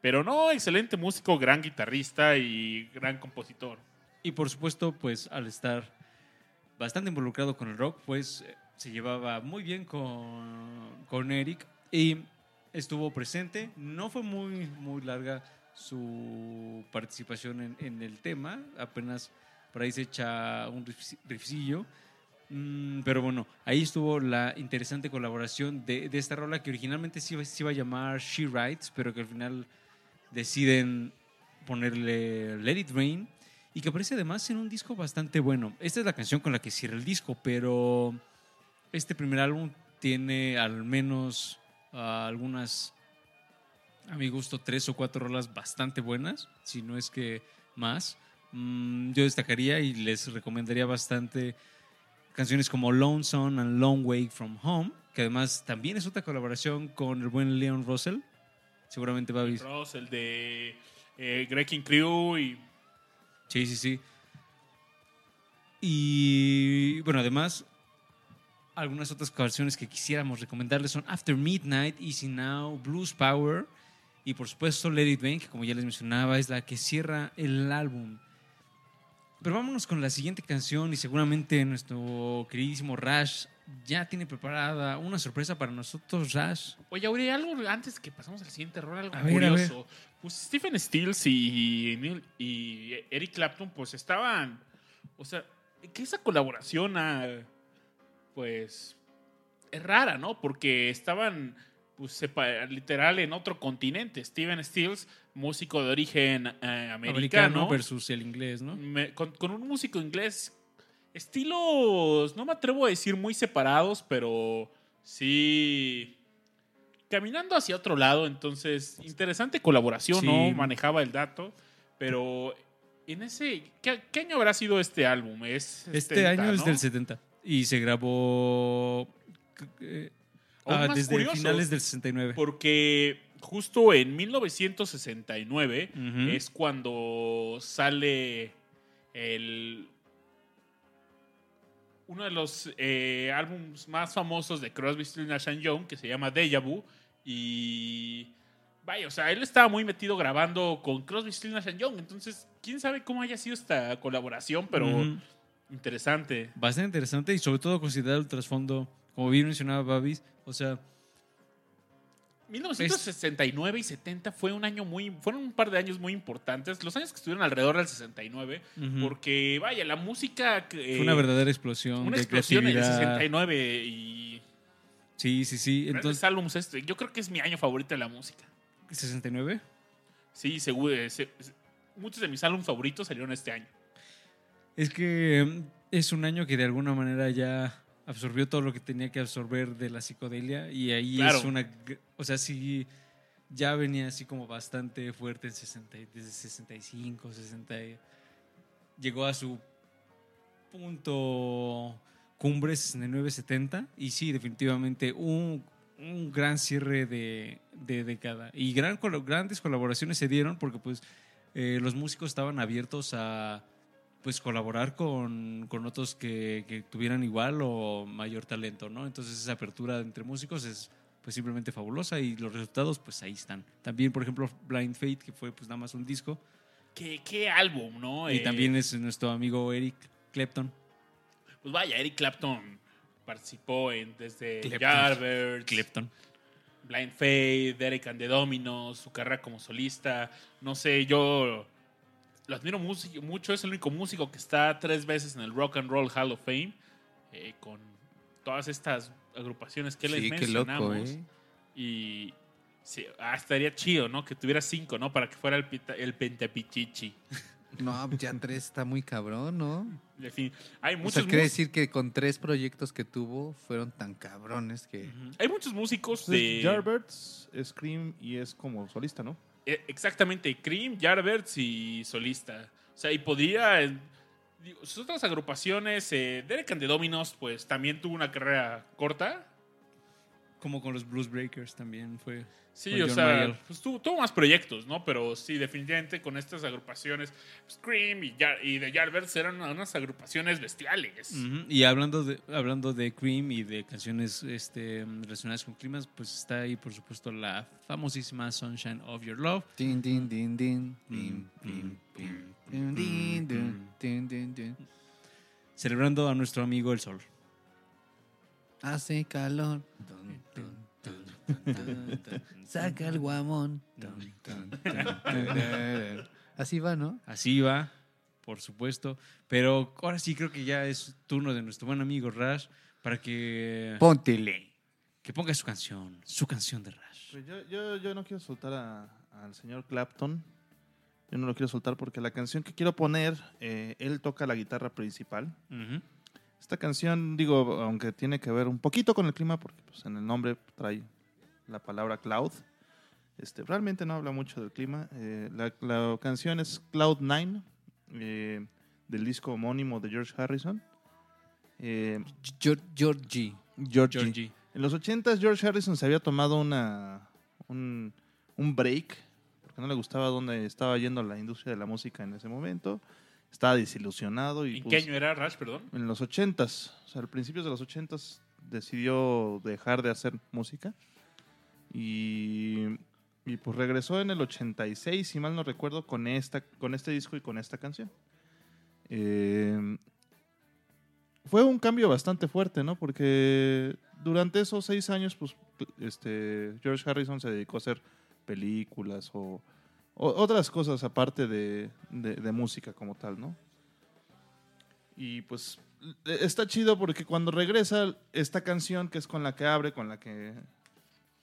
Pero no, excelente músico, gran guitarrista y gran compositor. Y por supuesto, pues al estar bastante involucrado con el rock, pues eh, se llevaba muy bien con, con Eric y estuvo presente. No fue muy, muy larga su participación en, en el tema, apenas por ahí se echa un riff- riffcillo. Mm, pero bueno, ahí estuvo la interesante colaboración de, de esta rola que originalmente se iba, se iba a llamar She Writes, pero que al final deciden ponerle Let It Rain y que aparece además en un disco bastante bueno. Esta es la canción con la que cierra el disco, pero este primer álbum tiene al menos ah, algunas, a mi gusto, tres o cuatro rolas bastante buenas, si no es que más. Mm, yo destacaría y les recomendaría bastante canciones como Lonesome and Long Way from Home, que además también es otra colaboración con el buen Leon Russell. Seguramente va a ver. Ross, el de eh, Wrecking Crew y Sí, sí, sí. Y bueno, además, algunas otras canciones que quisiéramos recomendarles son After Midnight, Easy Now, Blues Power y por supuesto Let It Rain, que como ya les mencionaba es la que cierra el álbum. Pero vámonos con la siguiente canción y seguramente nuestro queridísimo Rash ya tiene preparada una sorpresa para nosotros, Rash. Oye, Aure, algo antes que pasamos al siguiente rol, algo A ver, a curioso. Pues Stephen Stills y, Neil- y Eric Clapton, pues estaban. O sea, que esa colaboración, ah, pues. Es rara, ¿no? Porque estaban, pues, literal en otro continente. Stephen Stills, músico de origen eh, americano. versus el inglés, ¿no? me- con, con un músico inglés. Estilos, no me atrevo a decir muy separados, pero sí. Caminando hacia otro lado, entonces, interesante colaboración, Sí. ¿no? Manejaba el dato, pero en ese. ¿Qué, qué año habrá sido este álbum? Es Este 70, año es del 70 y se grabó eh, ah, desde curioso, finales del 69. Porque justo en 1969 Ujú. es cuando sale el uno de los eh, álbumes más famosos de Crosby, Stills, Nash and Young que se llama Deja Vu. Y vaya, o sea, él estaba muy metido grabando con Crosby, Stills, Nash and Young, entonces quién sabe cómo haya sido esta colaboración, pero interesante. Bastante interesante y sobre todo considerar el trasfondo, como bien mencionaba Babis, o sea, 1969 y 70 fue un año muy, fueron un par de años muy importantes, los años que estuvieron alrededor del 69, Ujú. porque vaya, la música que- fue una verdadera explosión una de explosión en el creatividad. 69 y Sí, sí, sí. Entonces, álbumes este, yo creo que es mi año favorito de la música. 69. Sí, seguro, eh, se- se- muchos de mis álbumes favoritos salieron este año. Es que mm, es un año que de alguna manera ya absorbió todo lo que tenía que absorber de la psicodelia y ahí Claro. es una... O sea, sí, ya venía así como bastante fuerte en 60, y- desde 65, 60. y- Llegó a su punto cumbre 69, 70 y sí, definitivamente un, un gran cierre de, de década. Y gran, grandes colaboraciones se dieron porque pues eh, los músicos estaban abiertos a pues colaborar con, con otros que, que tuvieran igual o mayor talento, ¿no? Entonces esa apertura entre músicos es pues simplemente fabulosa y los resultados pues ahí están. También, por ejemplo, Blind Fate, que fue pues nada más un disco, ¿Qué, qué álbum, ¿no? y Eh, también es nuestro amigo Eric Clapton. Pues vaya, Eric Clapton participó en desde. Yardbirds, Clapton. Blind Faith, Derek and the Dominos, su carrera como solista. No sé, yo lo admiro mucho. Es el único músico que está tres veces en el Rock and Roll Hall of Fame eh, con todas estas agrupaciones que les Sí, qué loco, mencionamos. ¿eh? Y sí, ah, estaría chido, ¿no? Que tuviera cinco, ¿no? Para que fuera el, pita- el Pentapichichi. <laughs> No, ya tres está muy cabrón, ¿no? En fin, hay O muchos, sea, quiere decir que con tres proyectos que tuvo fueron tan cabrones que... hay muchos músicos Entonces, de... Jarberts, Scream y es como solista, ¿no? Eh, Exactamente, Cream, Jarberts y solista. O sea, y podría. eh, sus otras agrupaciones, eh, Derek and the Dominos, pues también tuvo una carrera corta. Como con los Blues Breakers también fue. Sí, o John sea, pues tuvo, tuvo más proyectos, ¿no? Pero sí, definitivamente con estas agrupaciones, Scream y, Jar- y The Jarberts eran unas agrupaciones bestiales. Y hablando de, hablando de Cream y de canciones este, relacionadas con climas, pues está ahí, por supuesto, la famosísima Sunshine of Your Love. Din, din, din, din, Mm, mm, mm, din, din, din, din, din, din. Celebrando a nuestro amigo el sol. Hace calor. Dun, dun, dun, dun, dun. Saca el guamón. <laughs> Así va, ¿no? Así va, por supuesto. Pero ahora sí creo que ya es turno de nuestro buen amigo Rash para que, Póntele. que ponga su canción, su canción de Rash. Pues yo, yo, yo no quiero soltar a- al señor Clapton. Yo no lo quiero soltar porque la canción que quiero poner, eh, él toca la guitarra principal. Ujú. Esta canción, digo, aunque tiene que ver un poquito con el clima, porque pues, en el nombre trae la palabra cloud, este, realmente no habla mucho del clima. Eh, la, la canción es Cloud Nine, eh, del disco homónimo de George Harrison. Eh, Georgie. Georgie. Georgie. En los 80 George Harrison se había tomado una, un, un break, porque no le gustaba dónde estaba yendo la industria de la música en ese momento. Estaba desilusionado y ¿En pues, qué año era Rush, perdón? en los 80s, o sea, al principio de los 80s decidió dejar de hacer música y, y pues regresó en el 86, si mal no recuerdo, con, esta, con este disco y con esta canción. Eh, fue un cambio bastante fuerte, ¿no? Porque durante esos seis años, pues, este, George Harrison se dedicó a hacer películas o, o otras cosas aparte de, de- de música como tal, ¿no? Y pues e- está chido porque cuando regresa esta canción que es con la que abre, con la que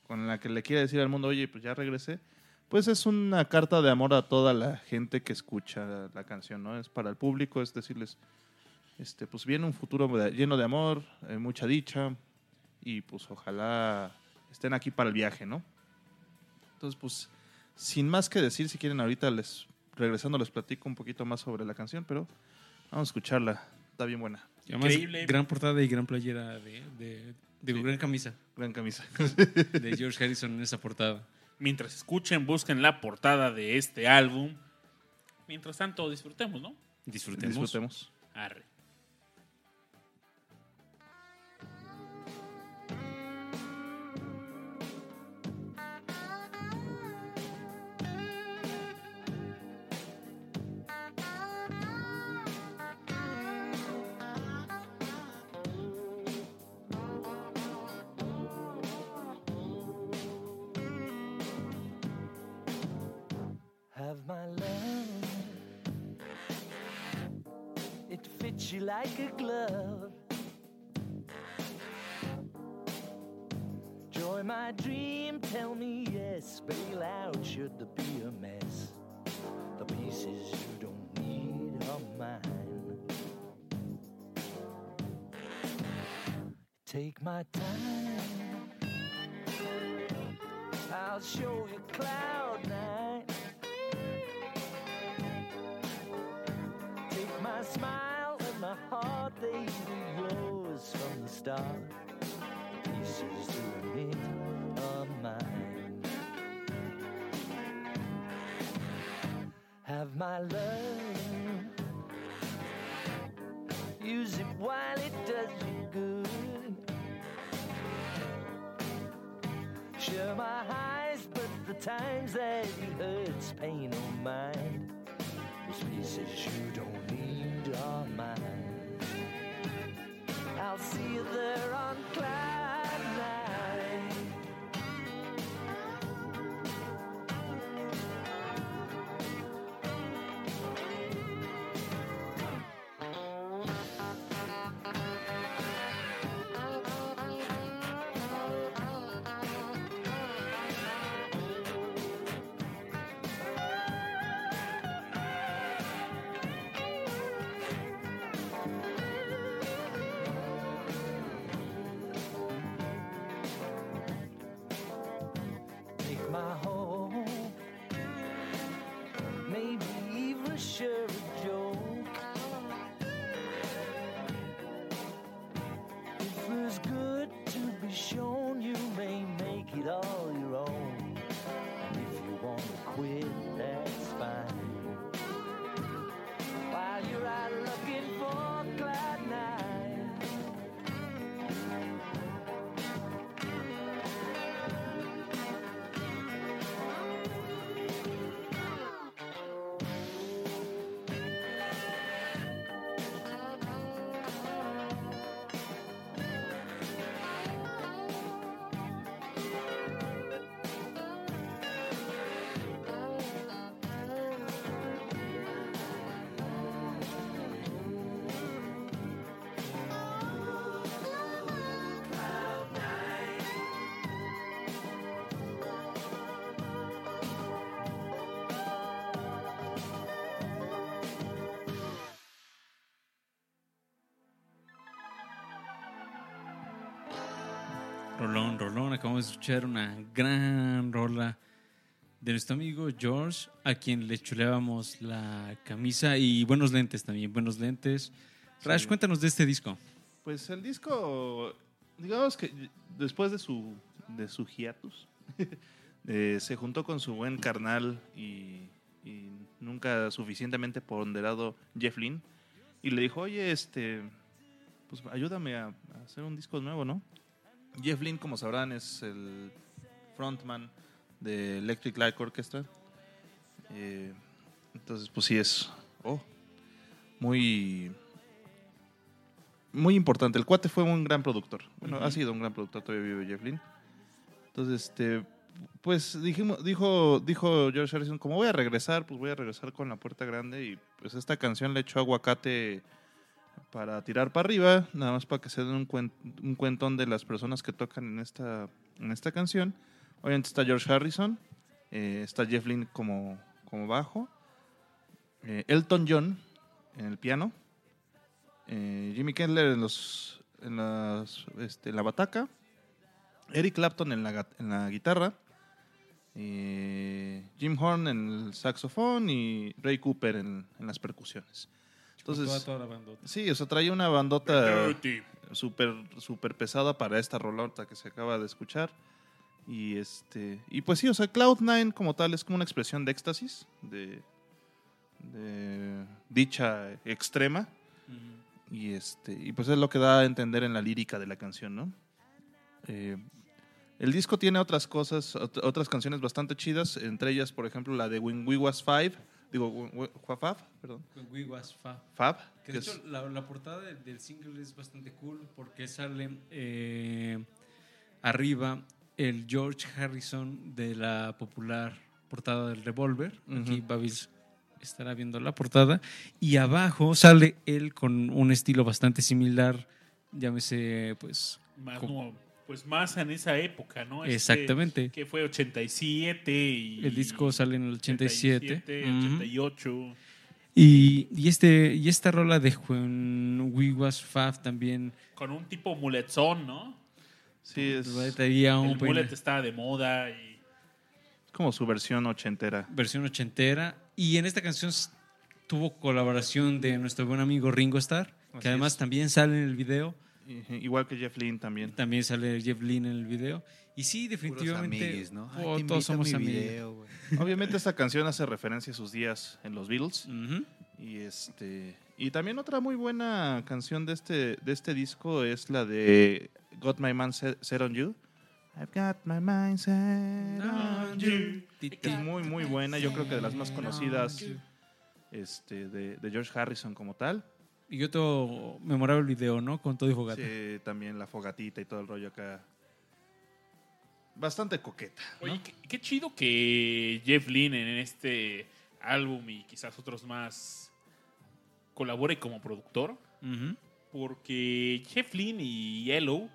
con la que le quiere decir al mundo, oye, pues ya regresé, pues es una carta de amor a toda la gente que escucha la canción, ¿no? Es para el público, es decirles, este, pues viene un futuro lleno de amor, eh, mucha dicha, y pues ojalá estén aquí para el viaje, ¿no? Entonces, pues, sin más que decir, si quieren ahorita les, regresando les platico un poquito más sobre la canción, pero vamos a escucharla, está bien buena, Y además, Increíble. gran portada y gran playera de, de, de gran camisa gran camisa. <laughs> de George Harrison en esa portada. Mientras escuchen, busquen la portada de este álbum. Mientras tanto, disfrutemos, ¿no? Disfrutemos. Disfrutemos. Arre. My love. It fits you like a glove. Joy my dream, tell me yes. Bail out should there be a mess. The pieces you don't need are mine. Take my time. I'll show you cloud. Smile and my heart, they were yours from the start. Pieces to admit are mine. Have my love. Use it while it does you good. Share my highs, but the times that it hurts, pain or mind. Those pieces you don't I'll see you there on cloud Rolón, Rolón. Acabamos de escuchar una gran rola de nuestro amigo George, a quien le chuleábamos la camisa y buenos lentes también, buenos lentes. Rash, Sí. cuéntanos de este disco. Pues el disco, digamos que después de su, de su hiatus, <laughs> eh, se juntó con su buen carnal y, y nunca suficientemente ponderado Jeff Lynne y le dijo, oye, este, pues ayúdame a, a hacer un disco nuevo, ¿no? Jeff Lynne, como sabrán, es el frontman de Electric Light Orchestra. Eh, entonces, pues sí es oh, muy muy importante. El cuate fue un gran productor. Bueno, ha sido un gran productor, todavía vive Jeff Lynne. Entonces, este, pues dijimos, dijo, dijo George Harrison, como voy a regresar, pues voy a regresar con la puerta grande y pues esta canción le echó aguacate para tirar para arriba, nada más para que se den un, cuen- cuentón de las personas que tocan en esta, en esta canción. Obviamente está George Harrison, eh, está Jeff Lynne como, como bajo, eh, Elton John en el piano, eh, Jimmy Kendler en, los, en, las, este, en la bataca, Eric Clapton en la, en la guitarra, Jim Horn en el saxofón y Ray Cooper en, en las percusiones. Entonces, Toda, toda la bandota. sí, o sea, traía una bandota súper super pesada para esta rolota que se acaba de escuchar. Y este y pues sí, o sea, Cloud9 como tal es como una expresión de éxtasis, de, de dicha extrema. Y este y pues es lo que da a entender en la lírica de la canción, ¿no? Eh, el disco tiene otras cosas, ot- otras canciones bastante chidas, entre ellas, por ejemplo, la de When We Was Five, digo, Fab, perdón, We Was Fa. Fab, Que de es- hecho, la, la portada de- del single es bastante cool porque sale eh, arriba el George Harrison de la popular portada del Revolver. Aquí Ujú. Babis estará viendo la portada. Y abajo sale él con un estilo bastante similar, llámese, pues. Más, pues más en esa época, ¿no? Este, Exactamente. Que fue 87 y... El disco sale en el 87. 87, Ujú. 88. Y, y, este, y esta rola de When We Was Fab también Con un tipo muletzón, ¿no? sí, es, El mulet estaba de moda y... es como su versión ochentera. versión ochentera. Y en esta canción tuvo colaboración de nuestro buen amigo Ringo Starr, Así que además es. también sale en el video. I- Igual que Jeff Lynne también. También sale Jeff Lynne en el video. Y sí, definitivamente. ¿no? Ay, oh, todos somos mi amigos. Obviamente esta canción hace referencia a sus días en los Beatles. Y este y también otra muy buena canción de este de este disco es la de Got My Mind Set, Set on You. I've got my mind set on you. Es muy muy buena, yo creo que de las más conocidas este de, de George Harrison como tal. Y otro memorable video, ¿no? Con todo y fogata. Sí, también la fogatita y todo el rollo acá. Bastante coqueta. ¿no? Oye, qué, qué chido que Jeff Lynne en este álbum y quizás otros más colabore como productor. Porque Jeff Lynne y Yellow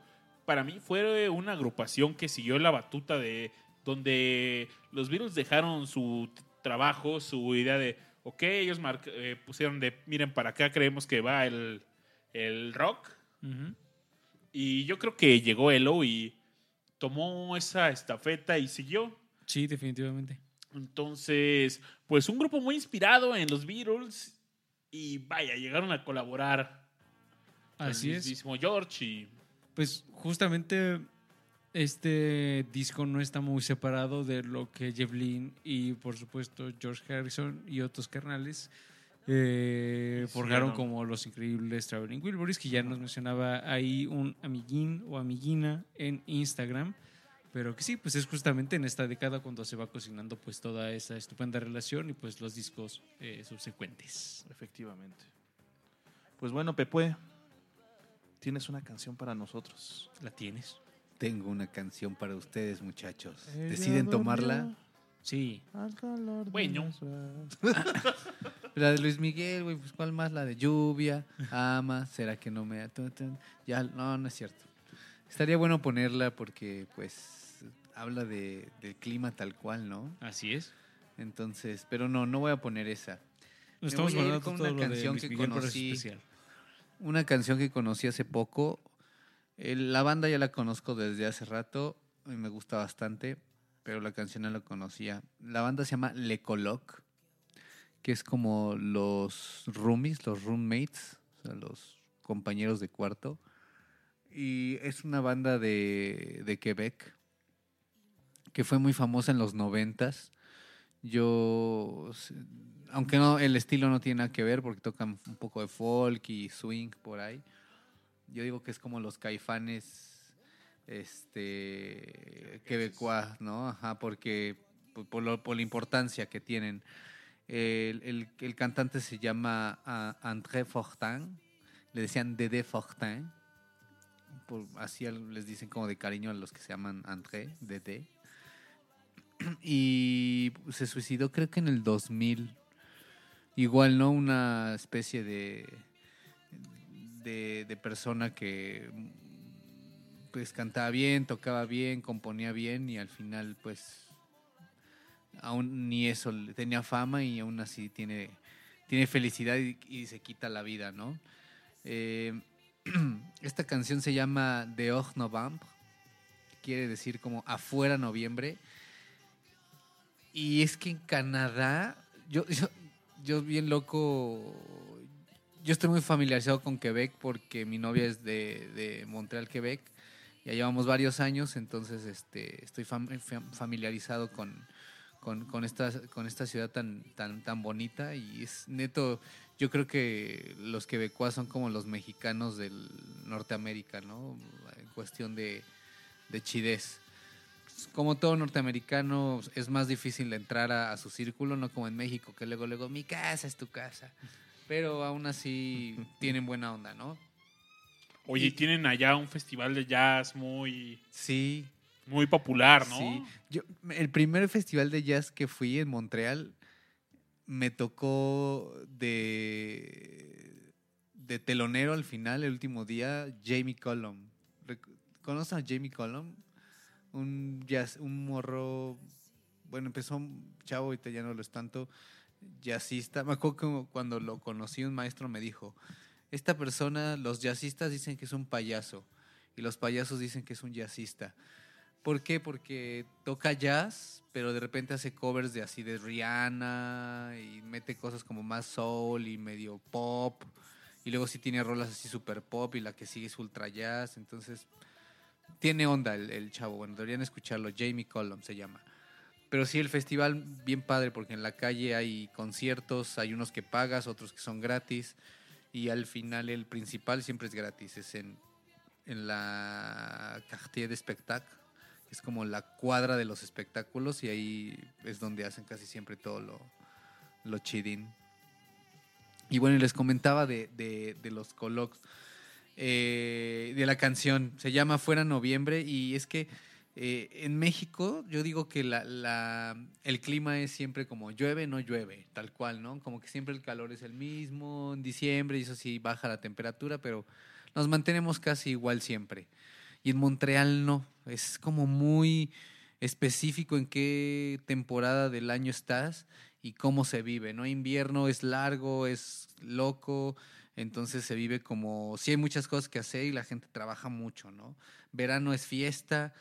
para mí fue una agrupación que siguió la batuta de donde los Beatles dejaron su trabajo, su idea de, ok, ellos eh, pusieron de, miren, para acá creemos que va el, el rock. Y yo creo que llegó Yellow y tomó esa estafeta y siguió. Sí, definitivamente. Entonces, pues un grupo muy inspirado en los Beatles y vaya, llegaron a colaborar. Así es. George y Pues justamente este disco no está muy separado de lo que Jeff Lynne y por supuesto George Harrison y otros carnales eh, forjaron como los increíbles Traveling Wilburys, que ya nos mencionaba ahí un amiguín o amiguina en Instagram. Pero que sí, pues es justamente en esta década cuando se va cocinando pues toda esa estupenda relación y pues los discos eh, subsecuentes. Efectivamente. Pues bueno, Pepue, tienes una canción para nosotros. ¿La tienes? Tengo una canción para ustedes, muchachos. Ella ¿Deciden tomarla? Sí. al calor de Bueno. <laughs> La de Luis Miguel, güey, pues ¿cuál más? La de lluvia, ama, será que no me... Ya, no, no es cierto. Estaría bueno ponerla porque, pues, habla de, del clima tal cual, ¿no? Así es. Entonces, pero no, no voy a poner esa. Estamos guardando con todo una lo de canción Luis que conocí. Una canción que conocí hace poco. El- la banda ya la conozco desde hace rato y me gusta bastante, pero la canción no la conocía. La banda se llama Le Coloc, que es como los roomies, los roommates, o sea, los compañeros de cuarto. Y es una banda de, de Quebec que fue muy famosa en los noventas. Yo, aunque no, el estilo no tiene nada que ver porque tocan un poco de folk y swing por ahí. Yo digo que es como los caifanes este quebecois, ¿no? Ajá, porque por, por lo- por la importancia que tienen. El, el- el cantante se llama ah, André Fortin, le decían Dédé Fortin, por- así les dicen como de cariño a los que se llaman André, Dédé. Y se suicidó creo que en el 2000. Igual, ¿no? Una especie de, de, de persona que pues cantaba bien, tocaba bien, componía bien y al final pues aún ni eso tenía fama y aún así tiene, tiene felicidad y, se quita la vida, ¿no? Eh, <clears throat> esta canción se llama Dehors Novembre, quiere decir como afuera noviembre. Y es que en Canadá, yo, yo, yo bien loco, yo estoy muy familiarizado con Quebec porque mi novia es de, Montreal, Quebec. Ya llevamos varios años, entonces este, estoy fam- fam- familiarizado con, con, esta, con esta ciudad tan, tan, tan bonita. Y es neto, yo creo que los quebecuas son como los mexicanos del Norteamérica, ¿no? En cuestión de, de chidez como todo norteamericano, es más difícil entrar a su círculo, no como en México, que luego, luego, mi casa es tu casa. Pero aún así <laughs> tienen buena onda, ¿no? Oye, y tienen allá un festival de jazz muy, Sí, muy popular, ¿no? sí. Yo, el primer festival de jazz que fui en Montreal me tocó de, de telonero al final, el último día, Jamie Cullum. ¿Conocen a Jamie Cullum? Un jazz, un morro, bueno, empezó un chavo, ahorita ya no lo es tanto, jazzista. Me acuerdo que cuando lo conocí, un maestro me dijo, esta persona, los jazzistas dicen que es un payaso y los payasos dicen que es un jazzista. ¿Por qué? Porque toca jazz, pero de repente hace covers de así de Rihanna y mete cosas como más soul y medio pop. Y luego sí tiene rolas así super pop y la que sigue es ultra jazz. Entonces, tiene onda el, el chavo. Bueno, deberían escucharlo. Jamie Cullum se llama. Pero sí, el festival bien padre porque en la calle hay conciertos, hay unos que pagas, otros que son gratis. Y al final el principal siempre es gratis. Es en, en la Quartier de Spectacle que es como la cuadra de los espectáculos y ahí es donde hacen casi siempre todo lo, lo chidín. Y bueno, les comentaba de, de- de los colocs, eh, de la canción, se llama Fuera Noviembre y es que eh, en México yo digo que la, el clima es siempre como llueve, no llueve, tal cual, ¿no? Como que siempre el calor es el mismo, en diciembre y eso sí baja la temperatura, pero nos mantenemos casi igual siempre. Y en Montreal no, es como muy específico en qué temporada del año estás y cómo se vive, ¿no? Invierno es largo, es loco, entonces se vive como, sí hay muchas cosas que hacer y la gente trabaja mucho, ¿no? Verano es fiesta,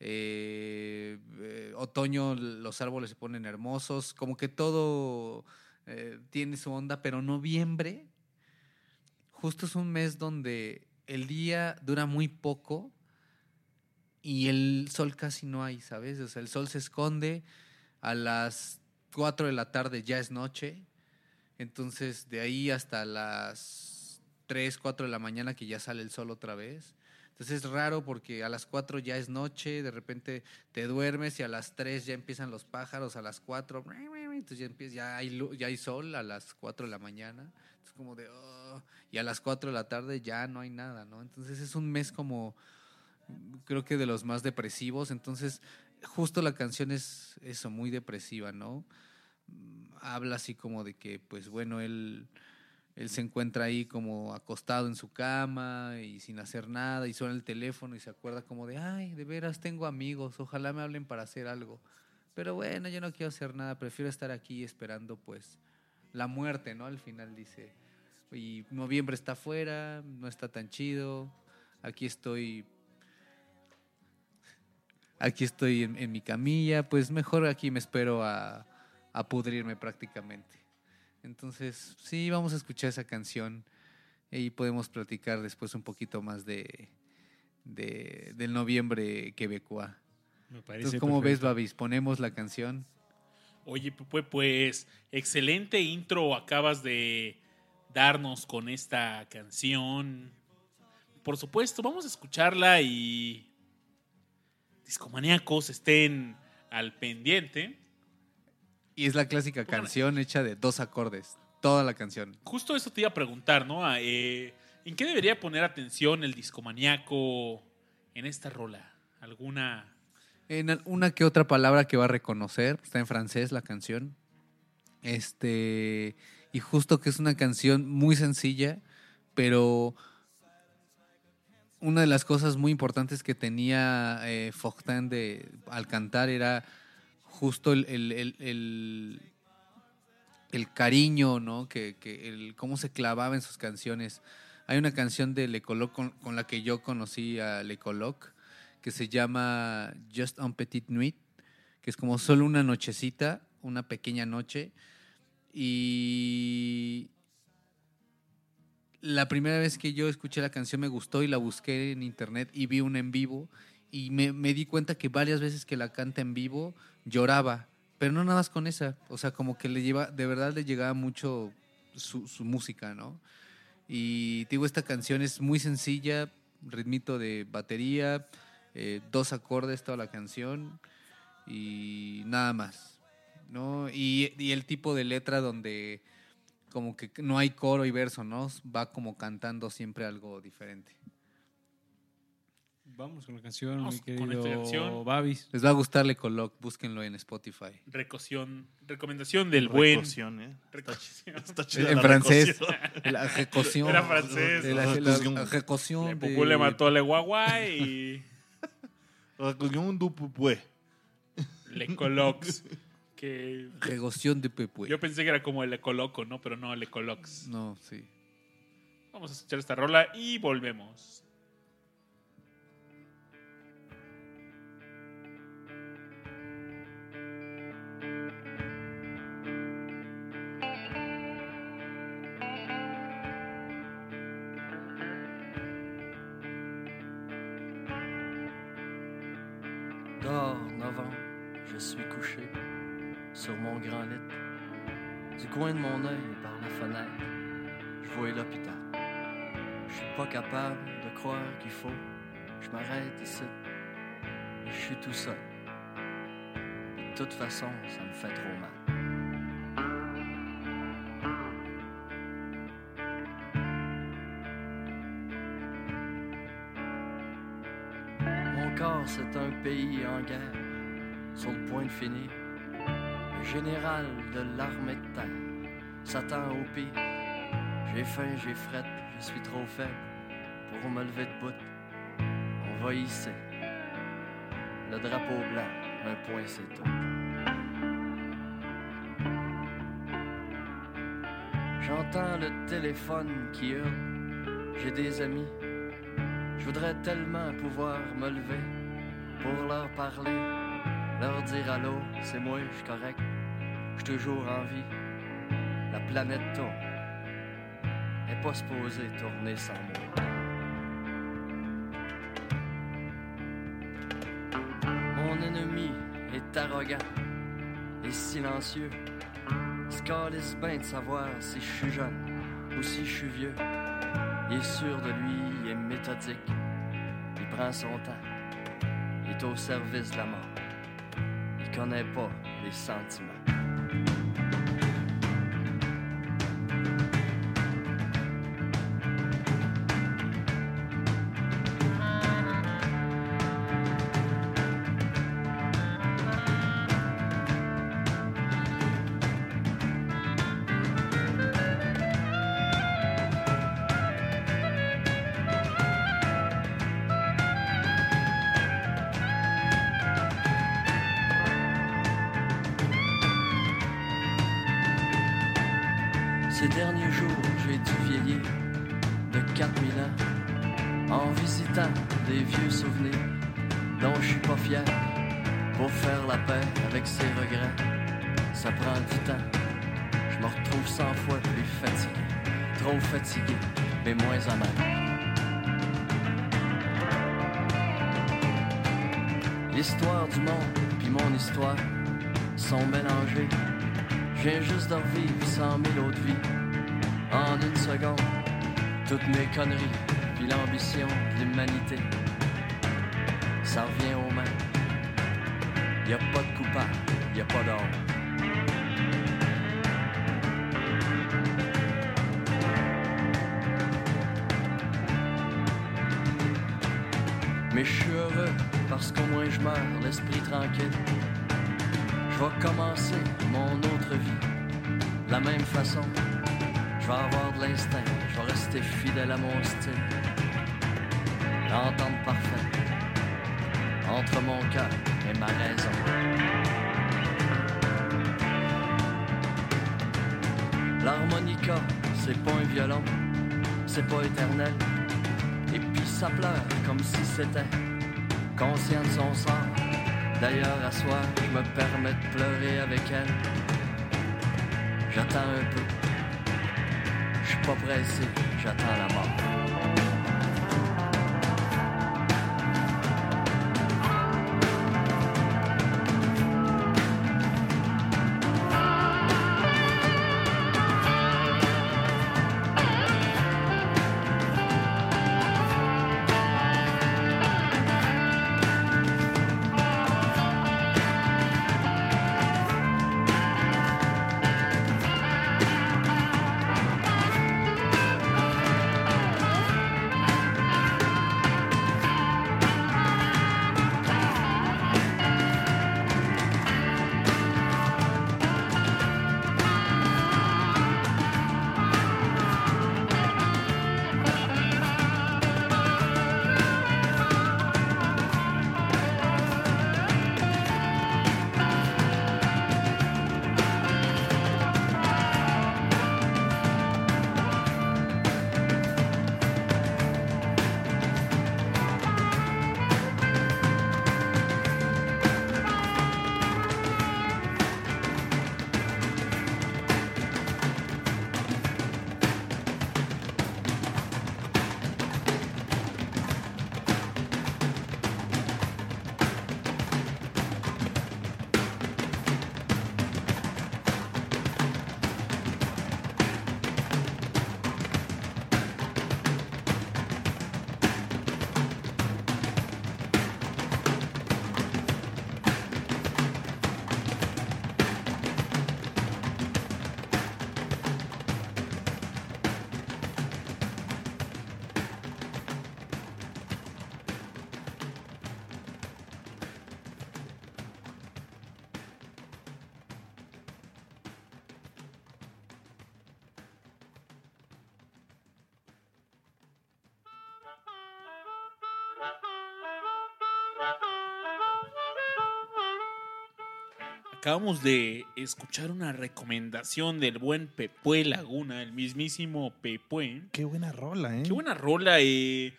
eh, eh, otoño los árboles se ponen hermosos, como que todo eh, tiene su onda, pero noviembre justo es un mes donde el día dura muy poco y el sol casi no hay, ¿sabes? O sea, el sol se esconde, a las 4 de la tarde ya es noche, entonces de ahí hasta las 3, 4 de la mañana que ya sale el sol otra vez. Entonces es raro porque a las 4 ya es noche, de repente te duermes y a las 3 ya empiezan los pájaros, a las 4, entonces ya, empieza, ya, hay, ya hay sol a las 4 de la mañana. Es como de, "Oh", y a las 4 de la tarde ya no hay nada, ¿no? Entonces es un mes como, creo que de los más depresivos. Entonces, justo la canción es eso, muy depresiva, ¿no? Habla así como de que, pues bueno, él, él se encuentra ahí como acostado en su cama y sin hacer nada y suena el teléfono y se acuerda como de, ay, de veras tengo amigos, ojalá me hablen para hacer algo. Pero bueno, yo no quiero hacer nada, prefiero estar aquí esperando pues la muerte, ¿no? Al final dice, y noviembre está afuera, no está tan chido, aquí estoy, aquí estoy en, mi camilla, pues mejor aquí me espero a, a pudrirme prácticamente. Entonces, sí, vamos a escuchar esa canción y podemos platicar después un poquito más de, de- del noviembre quebecois. Me parece Entonces, ¿cómo ves. Babis? ¿Ponemos la canción? Oye, pues, pues excelente intro acabas de darnos con esta canción. Por supuesto, vamos a escucharla y discomaníacos estén al pendiente. Y es la clásica canción hecha de dos acordes, toda la canción. Justo eso te iba a preguntar, ¿no? Ah, eh, ¿En qué debería poner atención el discomaníaco en esta rola? ¿Alguna En una que otra palabra que va a reconocer, está en francés la canción. Este, y justo que es una canción muy sencilla, pero una de las cosas muy importantes que tenía eh, de, al cantar era justo el, el- el- el- cariño, ¿no? Que, el, cómo se clavaba en sus canciones. Hay una canción de Le Coloc con, con la que yo conocí a Le Coloc, que se llama Just un Petit Nuit, que es como solo una nochecita, una pequeña noche. Y la primera vez que yo escuché la canción me gustó y la busqué en internet y vi un en vivo y me, me di cuenta que varias veces que la canta en vivo lloraba, pero no nada más con esa, o sea, como que le lleva, de verdad le llegaba mucho su, música, ¿no? Y digo, esta canción es muy sencilla, ritmito de batería, eh, dos acordes toda la canción y nada más, ¿no? Y, y el tipo de letra donde como que no hay coro y verso, ¿no? Va como cantando siempre algo diferente. Vamos con la canción, Vamos mi con querido esta canción. Babis. Les va a gustar Le Coloc, búsquenlo en Spotify. recoción, recomendación del buen... Recoción, ¿eh? Recoción. Está <laughs> chida En la francés. <laughs> La recoción. Era francés. La, la- la recoción Le le mató a Le Guagua y <laughs> Recoción du pupue. Le Colox. Que Regoción de Pepue. yo pensé que era como el Ecoloco, ¿no? Pero no, el Ecolox. No, sí. Vamos a escuchar esta rola y volvemos. Sur mon grand lit. Du coin de mon œil par la fenêtre, je vois l'hôpital. Je suis pas capable de croire qu'il faut. Je m'arrête ici. Je suis tout seul. De toute façon, ça me fait trop mal. Mon corps, c'est un pays en guerre, sur le point de finir. Général de l'armée de terre s'attend au pire. J'ai faim, j'ai frette, je suis trop faible pour me lever de bout. On va hisser le drapeau blanc, un point c'est tout. J'entends le téléphone qui hurle, j'ai des amis. Je voudrais tellement pouvoir me lever pour leur parler, leur dire allô, c'est moi, je suis correct, je toujours en vie. La planète tourne, elle est pas supposée tourner sans moi. Mon ennemi est arrogant et silencieux. Il se calisse bien de savoir si je suis jeune ou si je suis vieux. Il est sûr de lui, il est méthodique. Il prend son temps. Il est au service de la mort. Il connaît pas les sentiments. Permets de pleurer avec elle. J'attends un peu. Je suis pas pressé, j'attends la mort. Acabamos de escuchar una recomendación del buen Pepue Laguna, el mismísimo Pepue. Qué buena rola, ¿eh? Qué buena rola. eh.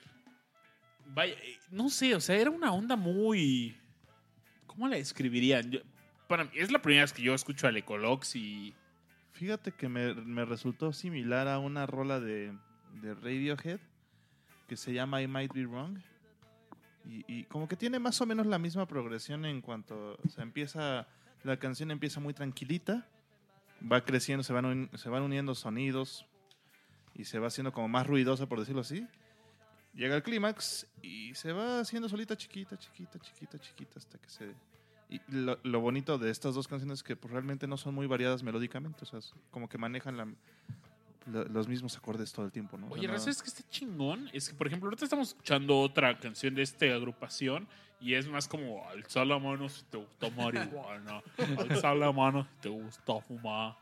Vaya, eh, no sé, o sea, era una onda muy. ¿Cómo la describirían? Yo- para mí, es la primera vez que yo escucho al Ecolox y. Fíjate que me, me resultó similar a una rola de, de Radiohead que se llama I Might Be Wrong. Y, y como que tiene más o menos la misma progresión en cuanto o sea, empieza, la canción empieza muy tranquilita, va creciendo, se van, se van uniendo sonidos y se va haciendo como más ruidosa, por decirlo así. Llega el clímax y se va haciendo solita chiquita, chiquita, chiquita, chiquita hasta que se... Y lo, bonito de estas dos canciones es que pues, realmente no son muy variadas melódicamente, o sea, como que manejan la- la- los mismos acordes todo el tiempo, ¿no? Oye, no- ¿sabes que está chingón? Es que, por ejemplo, ahorita estamos escuchando otra canción de esta agrupación y es más como alza la mano si te gusta marihuana, <laughs> alza la mano si te gusta fumar.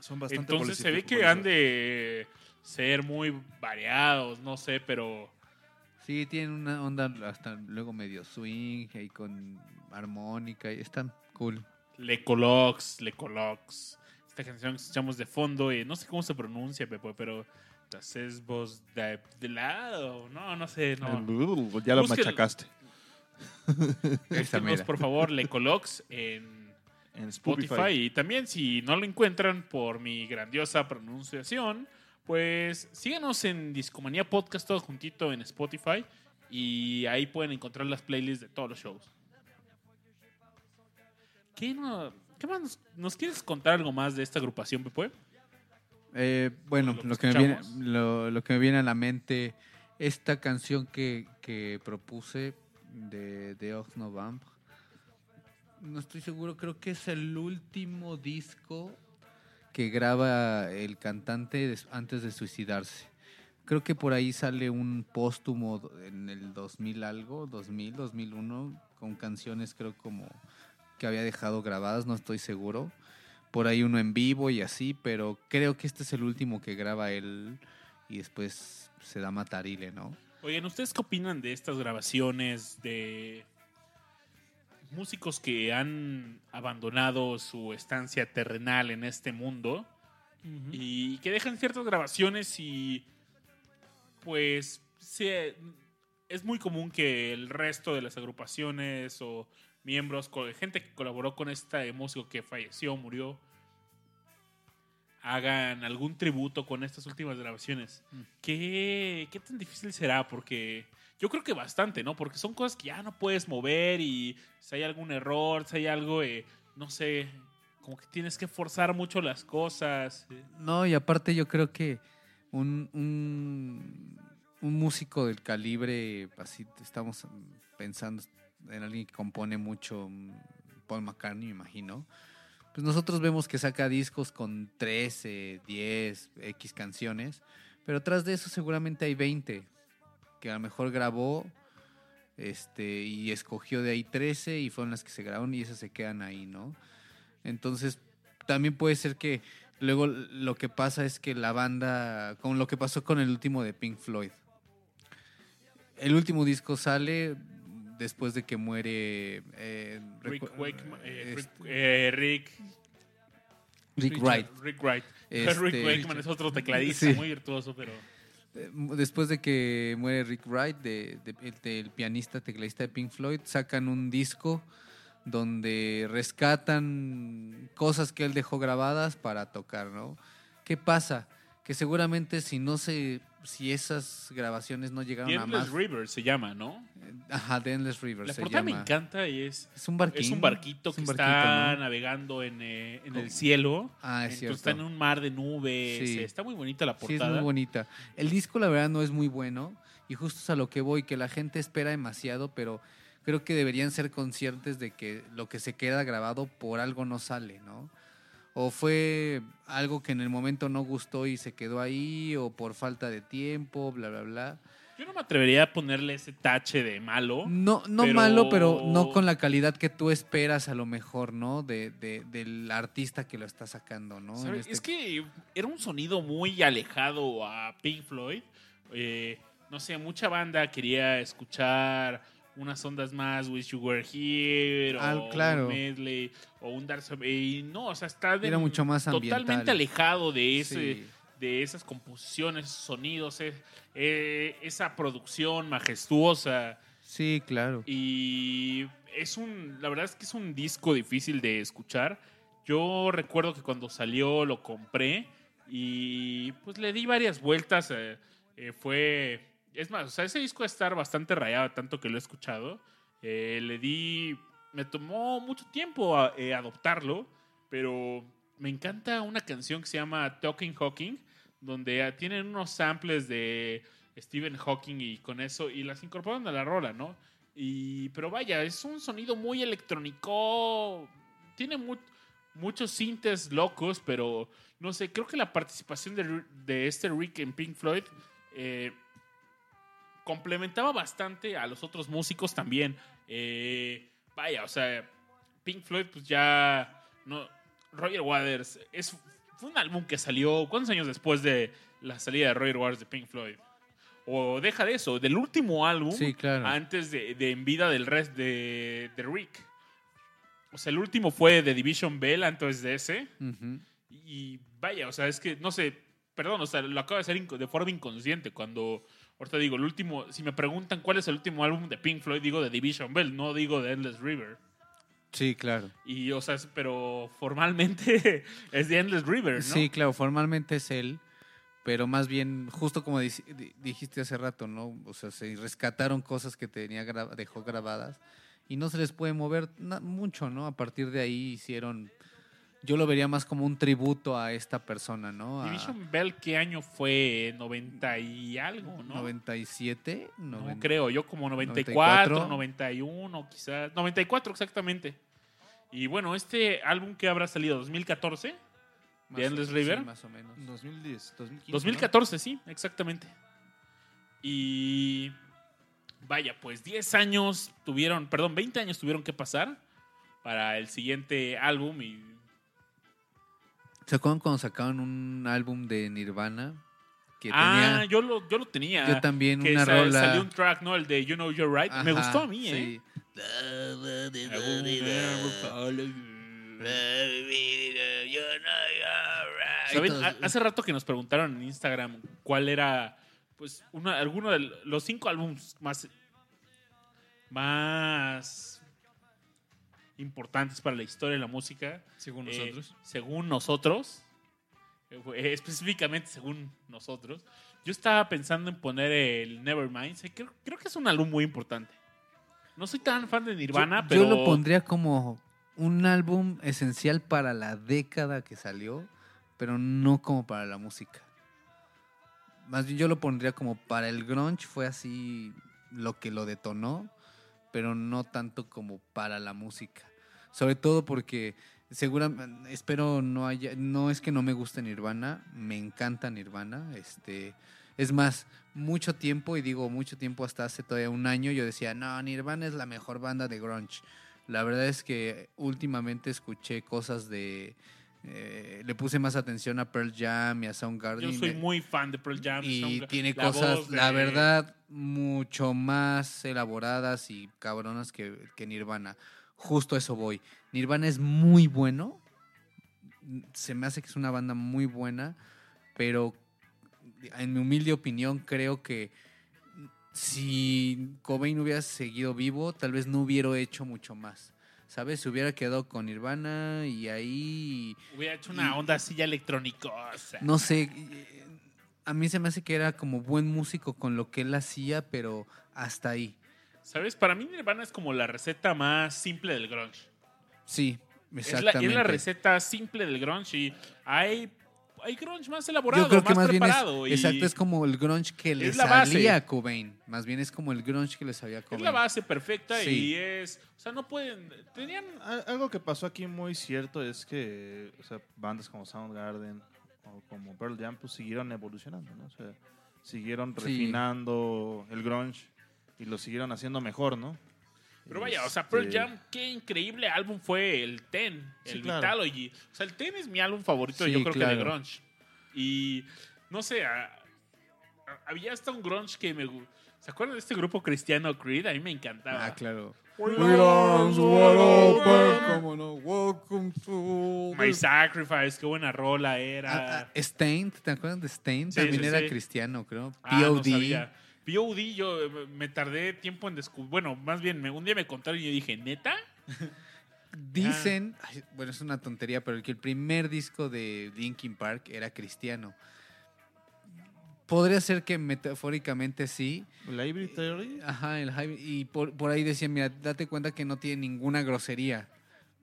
son bastante Entonces se ve que han de ser muy variados, no sé, pero Sí, tienen una onda hasta luego medio swing y con armónica y están cool. Lecolox, Lecolox. Esta canción que escuchamos de fondo, y no sé cómo se pronuncia, Pepe, pero es voz de, de lado. No, no sé, no. Ya lo Busquen- machacaste. <laughs> Búsquenos, por favor, Lecolox en En Spotify. Y también, si no lo encuentran por mi grandiosa pronunciación, pues síganos en Discomanía Podcast todo juntito en Spotify. Y ahí pueden encontrar las playlists de todos los shows. ¿Qué, no- qué más nos, nos quieres contar algo más de esta agrupación, Pepe? Eh, bueno, Lo que lo que, me viene, escuchamos. lo, lo que me viene a la mente, esta canción que, que propuse de, de Ox Novembre, no estoy seguro, creo que es el último disco que graba el cantante antes de suicidarse. Creo que por ahí sale un póstumo en el 2000 algo, 2000, 2001, con canciones creo como que había dejado grabadas, no estoy seguro por ahí uno en vivo y así, pero creo que este es el último que graba él y después se da matarile, ¿no? Oigan, ¿ustedes qué opinan de estas grabaciones de músicos que han abandonado su estancia terrenal en este mundo y que dejan ciertas grabaciones y pues se- es muy común que el resto de las agrupaciones o miembros, gente que colaboró con este músico que falleció, murió, hagan algún tributo con estas últimas grabaciones. ¿Qué, ¿Qué tan difícil será? Porque yo creo que bastante, ¿no? Porque son cosas que ya no puedes mover y si hay algún error, si hay algo, eh, no sé, como que tienes que forzar mucho las cosas. No, y aparte yo creo que un, un, un músico del calibre, así estamos pensando en alguien que compone mucho, mm, Paul McCartney, me imagino. Pues nosotros vemos que saca discos con 13, 10, X canciones, pero tras de eso seguramente hay 20 que a lo mejor grabó este, y escogió de ahí 13 y fueron las que se grabaron y esas se quedan ahí, ¿no? Entonces, también puede ser que luego lo que pasa es que la banda, con lo que pasó con el último de Pink Floyd, el último disco sale después de que muere eh, Rick, recu- Wakeman- eh, Rick, este, eh, Rick, Rick Richard- Wright. Rick Wright. <laughs> Este, Rick Wakeman es otro tecladista Sí. muy virtuoso, pero Eh, Después de que muere Rick Wright, de, de- el- del pianista, tecladista de Pink Floyd, sacan un disco donde rescatan cosas que él dejó grabadas para tocar, ¿no? ¿Qué pasa? Que seguramente si no se, si esas grabaciones no llegaron The a Endless más, River se llama, ¿no? ajá, The Endless River La se portada me encanta y es, Es un barquito. es un barquito que está navegando en, eh, en el cielo. Ah, es Entonces cierto. está en un mar de nubes. Sí. Está muy bonita la Sí, es portada. muy bonita. El disco, la verdad, no es muy bueno. Y justo es a lo que voy, que la gente espera demasiado, pero creo que deberían ser conscientes de que lo que se queda grabado por algo no sale, ¿no? O fue algo que en el momento no gustó y se quedó ahí, o por falta de tiempo, bla, bla, bla. Yo no me atrevería a ponerle ese tache de malo. No, no Pero- malo, pero no con la calidad que tú esperas a lo mejor, ¿no? De, de- del artista que lo está sacando, ¿no? Este- Es que era un sonido muy alejado a Pink Floyd. Eh, no sé, mucha banda quería escuchar unas ondas más Wish You Were Here Ah, o claro. un medley o un Dark y no, o sea, está de- Era mucho más totalmente alejado de ese Sí. de esas composiciones, esos sonidos, eh, eh, esa producción majestuosa. Sí, claro. Y es un, la verdad es que es un disco difícil de escuchar. Yo recuerdo que cuando salió lo compré y pues le di varias vueltas. eh, fue, es más, o sea, ese disco estar bastante rayado, tanto que lo he escuchado. Eh, le di, me tomó mucho tiempo eh, adoptarlo, pero me encanta una canción que se llama Talking Hawking, donde tienen unos samples de Stephen Hawking y con eso, y las incorporan a la rola, ¿no? Y, pero vaya, es un sonido muy electrónico. Tiene mu- muchos sintes locos, pero no sé, creo que la participación de este Rick en Pink Floyd eh, complementaba bastante a los otros músicos también. Eh, vaya, o sea, Pink Floyd, pues ya. No, Roger Waters es, fue un álbum que salió. ¿Cuántos años después de la salida de Roger Waters de Pink Floyd? O deja de eso, del último álbum Sí, claro. antes de, de en vida del rest de, de Rick. O sea, el último fue The Division Bell antes de ese. Y vaya, o sea, es que, no sé, perdón, o sea, lo acabo de hacer de forma inconsciente. Cuando, ahorita digo, el último, si me preguntan cuál es el último álbum de Pink Floyd, digo de Division Bell, no digo de Endless River. Sí, claro. Y, o sea, es- pero formalmente <laughs> es de Endless River, ¿no? Sí, claro, formalmente es él, pero más bien, justo como di- dijiste hace rato, ¿no? O sea, se rescataron cosas que tenía gra- dejó grabadas y no se les puede mover mucho, ¿no? A partir de ahí hicieron, yo lo vería más como un tributo a esta persona, ¿no? A Division Bell, ¿qué año fue? 90 y algo, ¿no? 97, No 90. creo, yo como 94, 94. 91, quizás. 94 exactamente. Y bueno, este álbum que habrá salido 2014, más de Endless sí, River. más o menos. 2010, 2015. 2014, sí, exactamente. Y vaya, pues 10 años tuvieron, perdón, 20 años tuvieron que pasar para el siguiente álbum y ¿Se acuerdan cuando sacaron un álbum de Nirvana? Que ah, tenía yo lo, yo lo tenía. yo también que una sa- rola. salió un track, ¿no? El de You Know You're Right. Me gustó a mí, ¿eh? Hace rato que nos preguntaron en Instagram cuál era, pues, una, alguno de los cinco álbumes más, más importantes para la historia de la música. Según Eh, nosotros. según nosotros, eh, eh, específicamente según nosotros, yo estaba pensando en poner el Nevermind. Creo, creo que es un álbum muy importante. No soy tan fan de Nirvana, yo, pero. yo lo pondría como un álbum esencial para la década que salió, pero no como para la música. Más bien yo lo pondría como para el grunge, fue así lo que lo detonó, pero no tanto como para la música. Sobre todo porque seguramente, espero no haya, no es que no me guste Nirvana, me encanta Nirvana, este, es más, mucho tiempo, y digo mucho tiempo hasta hace todavía un año, yo decía, no, Nirvana es la mejor banda de grunge. La verdad es que últimamente escuché cosas de... eh, le puse más atención a Pearl Jam y a Soundgarden. Yo soy muy fan de Pearl Jam. y Soundgarden. tiene La cosas, de- la verdad, mucho más elaboradas y cabronas que, que Nirvana. Justo a eso voy. Nirvana es muy bueno. Se me hace que es una banda muy buena, pero en mi humilde opinión creo que si Cobain hubiera seguido vivo, tal vez no hubiera hecho mucho más. ¿Sabes? Se hubiera quedado con Nirvana y ahí Hubiera hecho una y- onda así ya electrónica. no sé, eh, a mí se me hace que era como buen músico con lo que él hacía, pero hasta ahí. ¿Sabes? Para mí Nirvana es como la receta más simple del grunge. Sí, Es la, exactamente. es la receta simple del grunge y hay, hay grunge más elaborado, Yo creo que más, más bien es, preparado. y exacto, es como el grunge que le Es salía a Cobain. Más bien es como el grunge que le sabía a es Cobain. la base perfecta Sí. y es... O sea, no pueden... Tenían... Al- Algo que pasó aquí muy cierto es que o sea, bandas como Soundgarden o como Pearl Jam pues, siguieron evolucionando, ¿no? O sea, siguieron Sí. refinando el grunge y lo siguieron haciendo mejor, ¿no? Pero vaya, o sea, Pearl Este, Jam, qué increíble álbum fue el Ten, Sí, el claro. Vitalogy. O sea, el Ten es mi álbum favorito, Sí, yo creo que de grunge. Y no sé, a- a- había hasta un grunge que me ¿Se acuerdan de este grupo cristiano Creed? A mí me encantaba. Ah, claro. We arms wide open, cómo no. Welcome to My Sacrifice, qué buena rola Ah, era. ah, Stained, ¿te acuerdas de Stained? Sí, También sí, era sí. cristiano, creo. Ah, no POD. yo eh, me tardé tiempo en descubrir. Bueno, más bien, me- un día me contaron y yo dije, ¿neta? <laughs> Dicen, ay, bueno, es una tontería, pero que el primer disco de Linkin Park era cristiano. Podría ser que metafóricamente sí. La Hybrid Theory. Ajá, el hype- y por, por ahí decían, mira, date cuenta que no tiene ninguna grosería.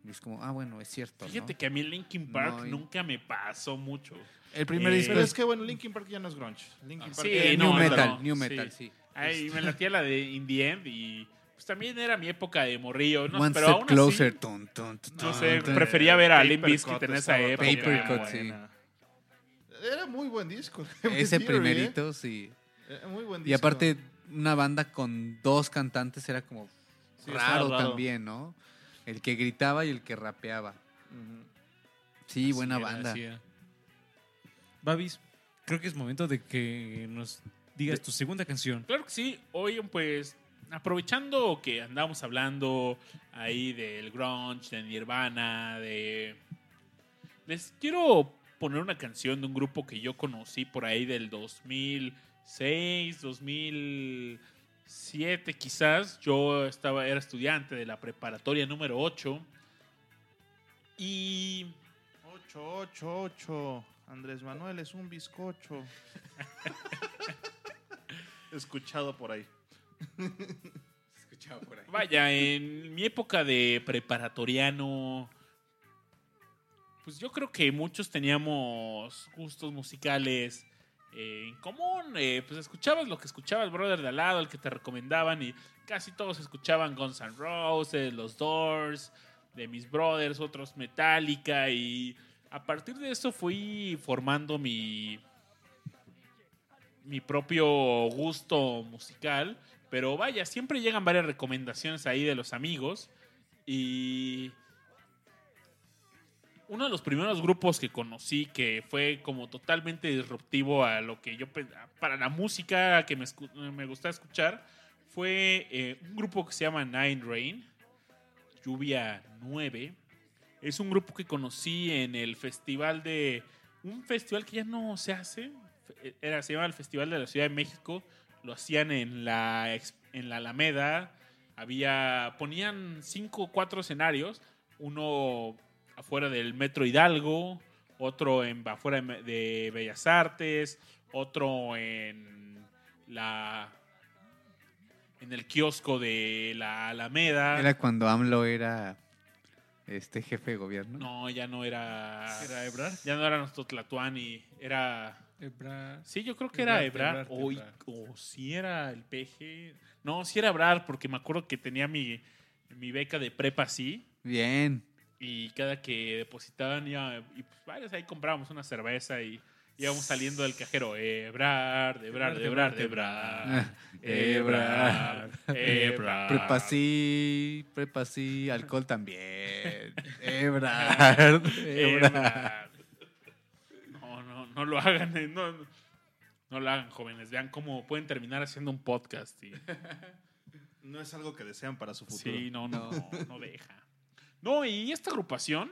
Y es como, ah, bueno, es cierto. Fíjate ¿no? que a mí Linkin Park No, y- nunca me pasó mucho. El primer eh, disco Pero es, es que bueno, Linkin Park ya no es grunge. Linkin Ah, Park sí, eh, no, New no, Metal, no, New sí. Metal, sí. Ay, me latía la de In the End y pues también era mi época de morrillo. ¿no? One pero step aún closer. así, tun, tun, tun, no sé, prefería ver a Paper Limp Bizkit Cut en esa época. también Paper Cut, buena. sí. Era muy buen disco. <laughs> Ese Theory, ¿eh? primerito, sí. Era muy buen Y disco. aparte, una banda con dos cantantes era como Sí, raro, raro. también, ¿no? El que gritaba y el que rapeaba. Sí, buena Así era, banda. Babis, creo que es momento de que nos digas tu segunda canción. Claro que sí. Oigan, pues, aprovechando que andamos hablando ahí del grunge, de Nirvana, de... Les quiero poner una canción de un grupo que yo conocí por ahí del 2006, 2007 quizás. Yo estaba, era estudiante de la preparatoria número 8. Y 888. Andrés Manuel es un bizcocho. <laughs> Escuchado por ahí. <laughs> Escuchaba por ahí. Vaya, en mi época de preparatoriano, pues yo creo que muchos teníamos gustos musicales eh, en común. eh, pues escuchabas lo que escuchaba el brother de al lado, el que te recomendaban, y casi todos escuchaban Guns N' Roses, los Doors, de mis brothers, otros Metallica, y a partir de eso fui formando mi mi propio gusto musical. Pero vaya, siempre llegan varias recomendaciones ahí de los amigos. Y uno de los primeros grupos que conocí que fue como totalmente disruptivo a lo que yo para la música que me, me gustaba escuchar fue eh, un grupo que se llama Nine Rain, Lluvia 9. Es un grupo que conocí en el festival de un festival que ya no se hace, era, se llama el Festival de la Ciudad de México, lo hacían en la, en la Alameda, había, ponían cinco o cuatro escenarios, uno afuera del Metro Hidalgo, otro en, afuera de Bellas Artes, otro en la en el kiosco de la Alameda. Era cuando AMLO era este jefe de gobierno. No, ya no era. ¿Era Ebrard? Ya no era nuestro Tlatuani, era. Ebra- Sí, yo creo que era Ebrard, Ebrard. Ebrard, O, Ebrard. o si era el PG. No, si era Ebrard, porque me acuerdo que tenía mi, mi beca de prepa así. Bien. Y cada que depositaban, ya, y pues varios ahí comprábamos una cerveza y íbamos saliendo del cajero. Ebrard, Ebrard, Ebrard, Ebrard. Ebrard, Ebrard. Prepa sí, prepa sí, alcohol también. <laughs> Ebrard, Ebrard. No, no, no lo hagan. eh, No, no, no lo hagan, jóvenes. Vean cómo pueden terminar haciendo un podcast. y- No es algo que desean para su futuro. Sí, no, no, <laughs> no deja. No, y esta agrupación,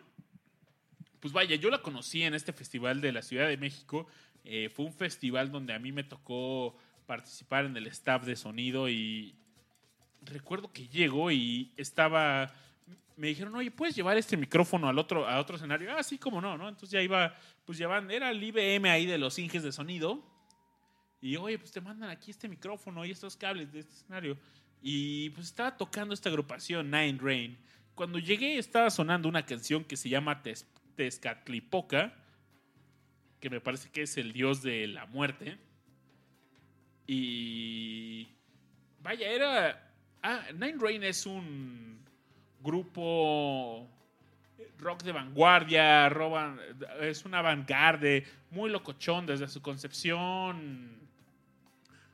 pues vaya, yo la conocí en este festival de la Ciudad de México. Eh, fue un festival donde a mí me tocó participar en el staff de sonido y recuerdo que llego y estaba me dijeron, oye, ¿puedes llevar este micrófono al otro, a otro escenario? Ah, sí, cómo no, ¿no? Entonces ya iba, pues llevan, era el IBM ahí de los Inges de sonido. Y oye, pues te mandan aquí este micrófono y estos cables de este escenario. Y pues estaba tocando esta agrupación, Nine Rain. Cuando llegué estaba sonando una canción que se llama Tes- Tezcatlipoca, que me parece que es el dios de la muerte. Y vaya, era... Ah, Nine Rain es un grupo rock de vanguardia, es una vanguardia muy locochón desde su concepción.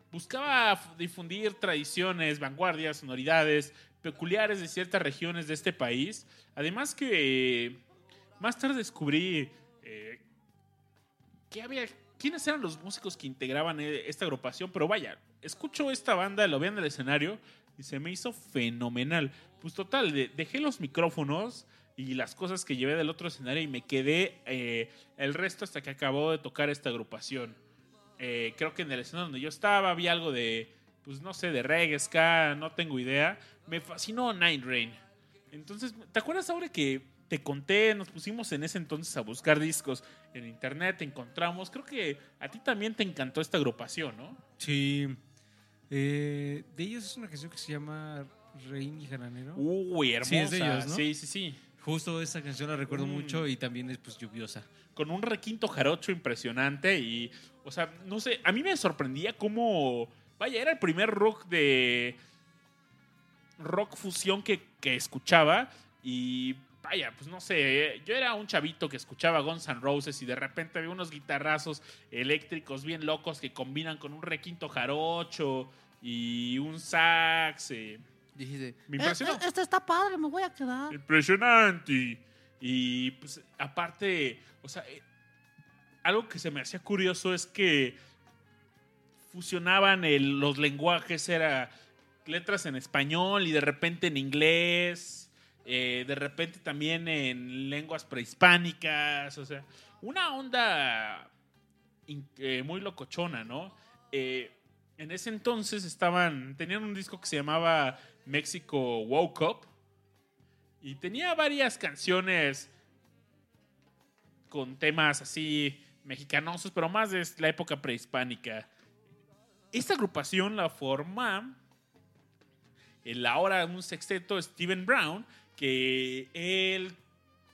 Buscaba difundir tradiciones, vanguardias, sonoridades peculiares de ciertas regiones de este país. Además que más tarde descubrí eh, había quiénes eran los músicos que integraban eh, esta agrupación, pero vaya, escucho esta banda, lo vi en el escenario y se me hizo fenomenal. Pues total, de- dejé los micrófonos y las cosas que llevé del otro escenario y me quedé eh, el resto hasta que acabó de tocar esta agrupación. Eh, creo que en el escenario donde yo estaba había algo de, pues no sé, de reggae, ska, no tengo idea. Me fascinó Nine Rain. Entonces, ¿te acuerdas ahora que te conté? Nos pusimos en ese entonces a buscar discos en internet, encontramos. Creo que a ti también te encantó esta agrupación, ¿no? Sí. Eh, de ellos es una canción que se llama Rein y Jaranero. Uy, hermosa. Sí, es de ellos, ¿no? Sí, sí, sí. Justo esa canción la recuerdo Mm. mucho y también es pues lluviosa. con un requinto jarocho impresionante y, o sea, no sé, a mí me sorprendía cómo, vaya, era el primer rock de rock fusión que, que escuchaba y, vaya, pues no sé, yo era un chavito que escuchaba Guns N' Roses y de repente había unos guitarrazos eléctricos bien locos que combinan con un requinto jarocho y un sax. eh, Dijiste, Me impresionó. Este, este está padre, me voy a quedar. Impresionante. Y pues aparte, o sea, eh, algo que se me hacía curioso es que fusionaban el- los lenguajes, era letras en español y de repente en inglés, eh, de repente también en lenguas prehispánicas, o sea, una onda eh, muy locochona, ¿no? Eh, en ese entonces estaban, tenían un disco que se llamaba México Woke Up y tenía varias canciones con temas así mexicanosos, pero más de la época prehispánica. Esta agrupación la forma el ahora un sexteto Steven Brown, que él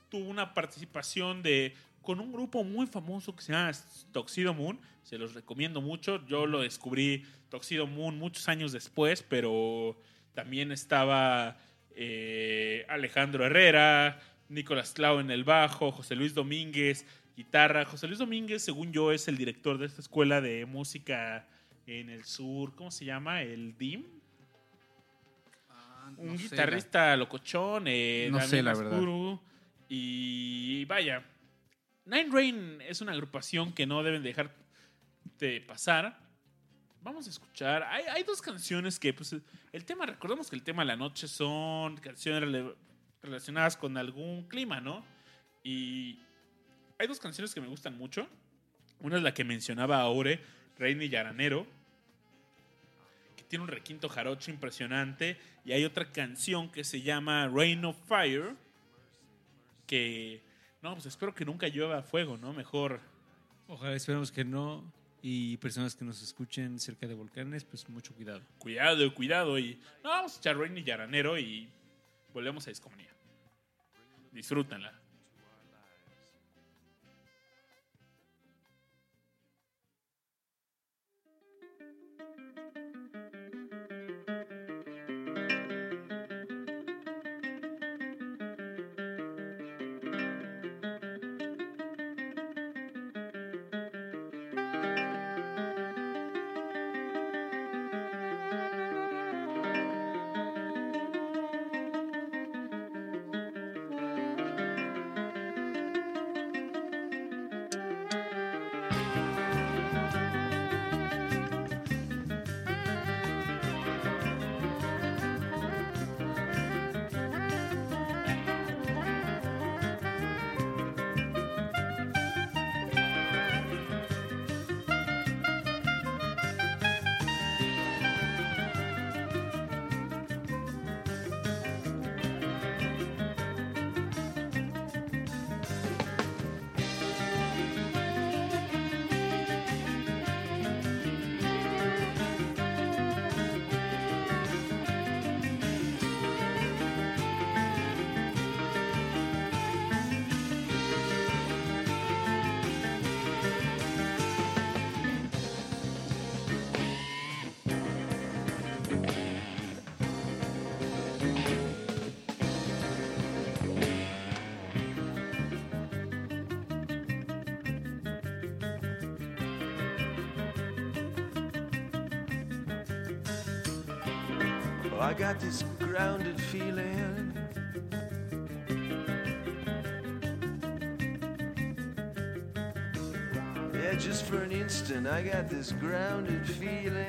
tuvo una participación de con un grupo muy famoso que se llama Toxido Moon. Se los recomiendo mucho. Yo lo descubrí Toxido Moon muchos años después, pero también estaba eh, Alejandro Herrera, Nicolás Clau en el bajo, José Luis Domínguez, guitarra. José Luis Domínguez, según yo, es el director de esta escuela de música en el sur. ¿Cómo se llama? El DIM. Un No guitarrista locochón, eh, No sé, verdad. Y vaya, Nine Rain es una agrupación que no deben dejar de pasar. Vamos a escuchar. Hay, hay dos canciones que, pues, el tema, recordemos que el tema de la noche son canciones relacionadas con algún clima, ¿no? Y hay dos canciones que me gustan mucho. Una es la que mencionaba Aure, Reina y Yaranero, que tiene un requinto jarocho impresionante. Y hay otra canción que se llama Rain of Fire, que, no, pues espero que nunca llueva fuego, ¿no? Mejor Ojalá esperemos que no. Y personas que nos escuchen cerca de volcanes, pues mucho cuidado. cuidado, cuidado. Y no, vamos a echar Rain y Yaranero y volvemos a Discomanía. Disfrútenla. Feeling. Yeah, just for an instant, I got this grounded feeling.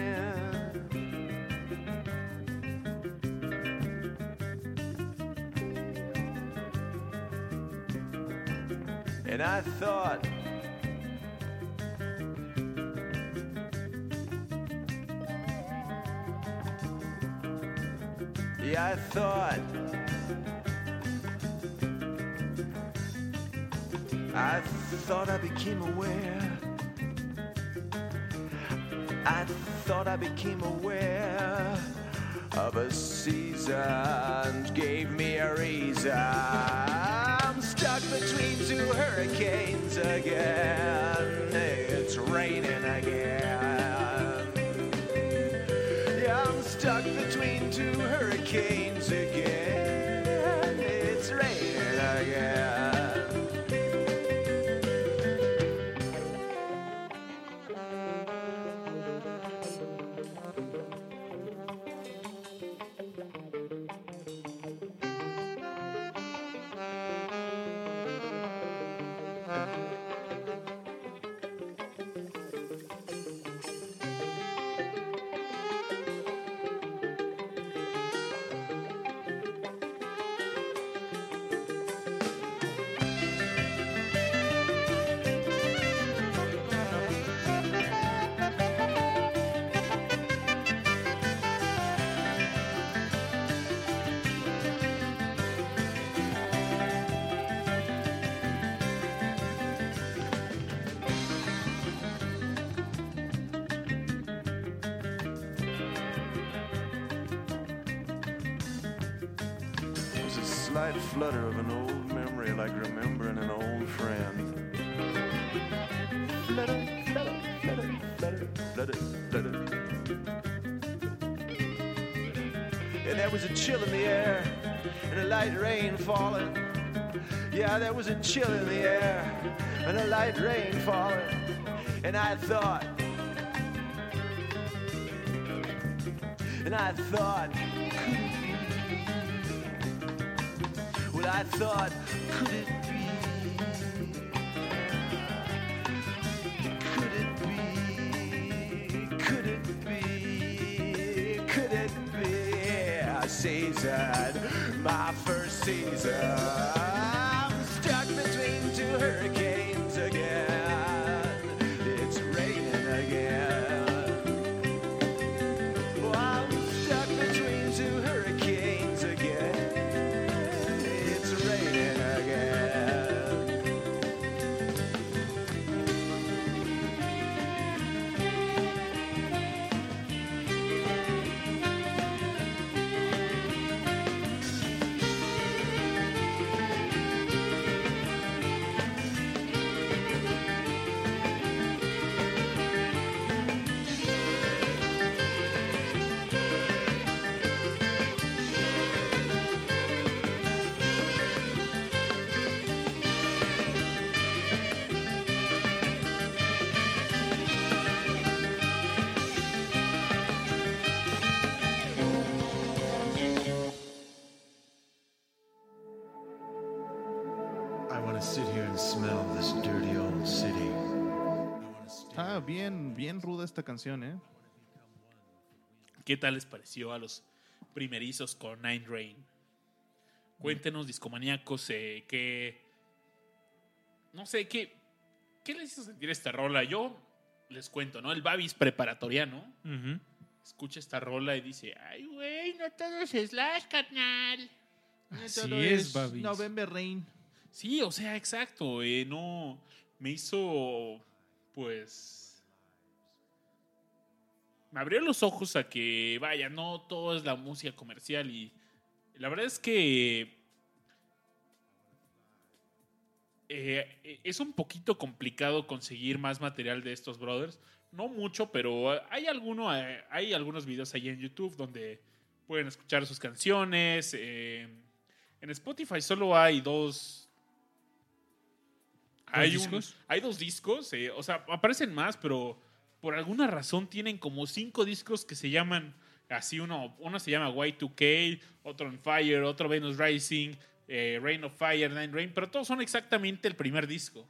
And I thought, became aware. I thought I became aware of a season gave me a reason. I'm stuck between two hurricanes again. It's raining again. Yeah, I'm stuck between two hurricanes there was a chill in the air and a light rain falling. Yeah, there was a chill in the air and a light rain falling. And I thought, and I thought, could it? well, I thought, could it season? My first season. Esta canción, ¿eh? ¿Qué tal les pareció a los primerizos con Nine Rain? Cuéntenos, discomaníacos, eh, qué. No sé, qué. ¿Qué les hizo sentir esta rola? Yo les cuento, ¿no? El Babis preparatoriano escucha esta rola y dice: Ay, güey, no todo es Slash, carnal. No Así todo es, Babis. November Rain. Sí, o sea, exacto. eh, no. Me hizo. Pues. Me abrió los ojos a que, vaya, no todo es la música comercial. Y la verdad es que. eh, es un poquito complicado conseguir más material de estos brothers. No mucho, pero hay, alguno, hay algunos videos ahí en YouTube donde pueden escuchar sus canciones. eh, en Spotify solo hay dos. Hay, un- discos? hay dos discos, eh, o sea, aparecen más, pero por alguna razón tienen como cinco discos que se llaman así. Uno, uno se llama Y2K, otro On Fire, otro Venus Rising, eh, Rain of Fire, Nine Rain, pero todos son exactamente el primer disco,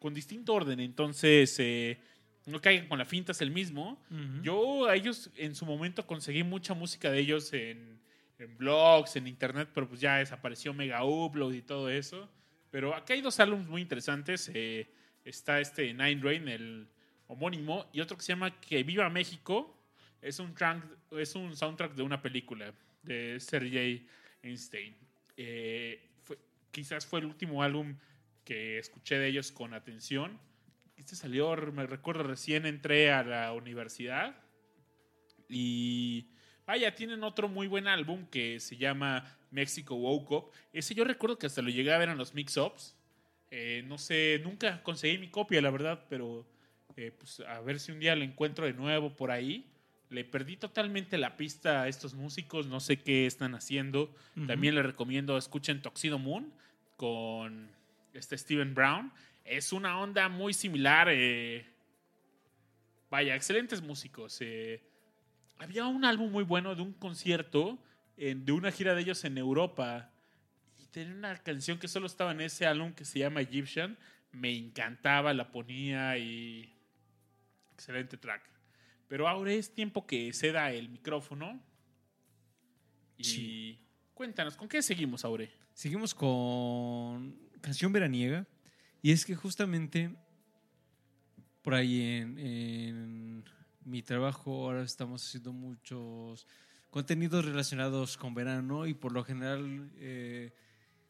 con distinto orden. Entonces, eh, no caigan con la finta, es el mismo. Yo a ellos en su momento conseguí mucha música de ellos en, en blogs, en internet, pero pues ya desapareció Mega Upload y todo eso. Pero acá hay dos álbumes muy interesantes. eh, está este Nine Rain, el homónimo, y otro que se llama Que Viva México. Es un, track- es un soundtrack de una película de Sergei Einstein. Eh, fue- quizás fue el último álbum que escuché de ellos con atención. Este salió, me recuerdo, recién entré a la universidad. Y vaya, tienen otro muy buen álbum que se llama Mexico Woke Up. Ese yo recuerdo que hasta lo llegué a ver en los mix-ups. Eh, no sé, nunca conseguí mi copia, la verdad, pero eh, pues a ver si un día lo encuentro de nuevo por ahí. Le perdí totalmente la pista a estos músicos, no sé qué están haciendo. También les recomiendo escuchen Toxido Moon con este Steven Brown. Es una onda muy similar. eh, vaya, excelentes músicos. eh. había un álbum muy bueno de un concierto en- de una gira de ellos en Europa. Y tenía una canción que solo estaba en ese álbum que se llama Egyptian. Me encantaba, la ponía y. Excelente track. Pero ahora es tiempo que ceda el micrófono. Y Sí. cuéntanos, ¿con qué seguimos, Aure? Seguimos con canción veraniega. Y es que justamente por ahí en, en mi trabajo ahora estamos haciendo muchos contenidos relacionados con verano y por lo general eh,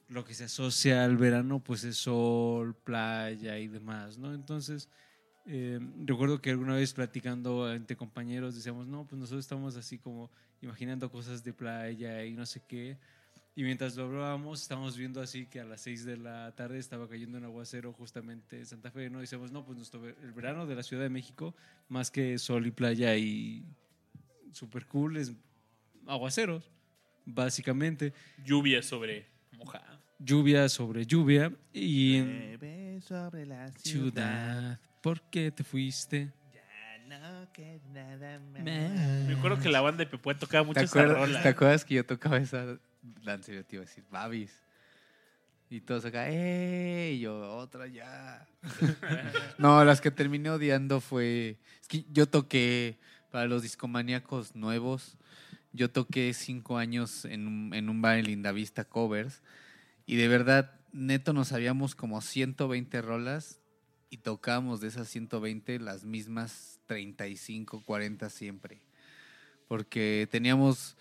lo que se asocia al verano pues es sol, playa y demás, ¿no? Entonces eh, recuerdo que alguna vez platicando entre compañeros decíamos, no, pues nosotros estamos así como imaginando cosas de playa y no sé qué. Y mientras lo hablábamos, estábamos viendo así que a las 6 de la tarde estaba cayendo un aguacero justamente en Santa Fe, ¿no? Y decíamos, no, pues nuestro, ver- el verano de la Ciudad de México, más que sol y playa y super cool, es aguaceros, básicamente. Lluvia sobre mojada. Lluvia sobre lluvia y Llueve sobre la ciudad, ¿por qué te fuiste? Ya no queda nada más. Me acuerdo que la banda de Pepe tocaba mucho ¿Te esa rola. ¿Te acuerdas que yo tocaba esa danza? Yo te iba a decir, Babis. Y todos acá, ¡eh! Y yo, otra ya. <laughs> no, las que terminé odiando fue. Es que yo toqué para los discomaníacos nuevos. Yo toqué cinco años en un, en un bar en Lindavista Covers. Y de verdad, neto, nos sabíamos como 120 rolas. Y tocábamos de esas 120 las mismas 35, 40 siempre. Porque teníamos.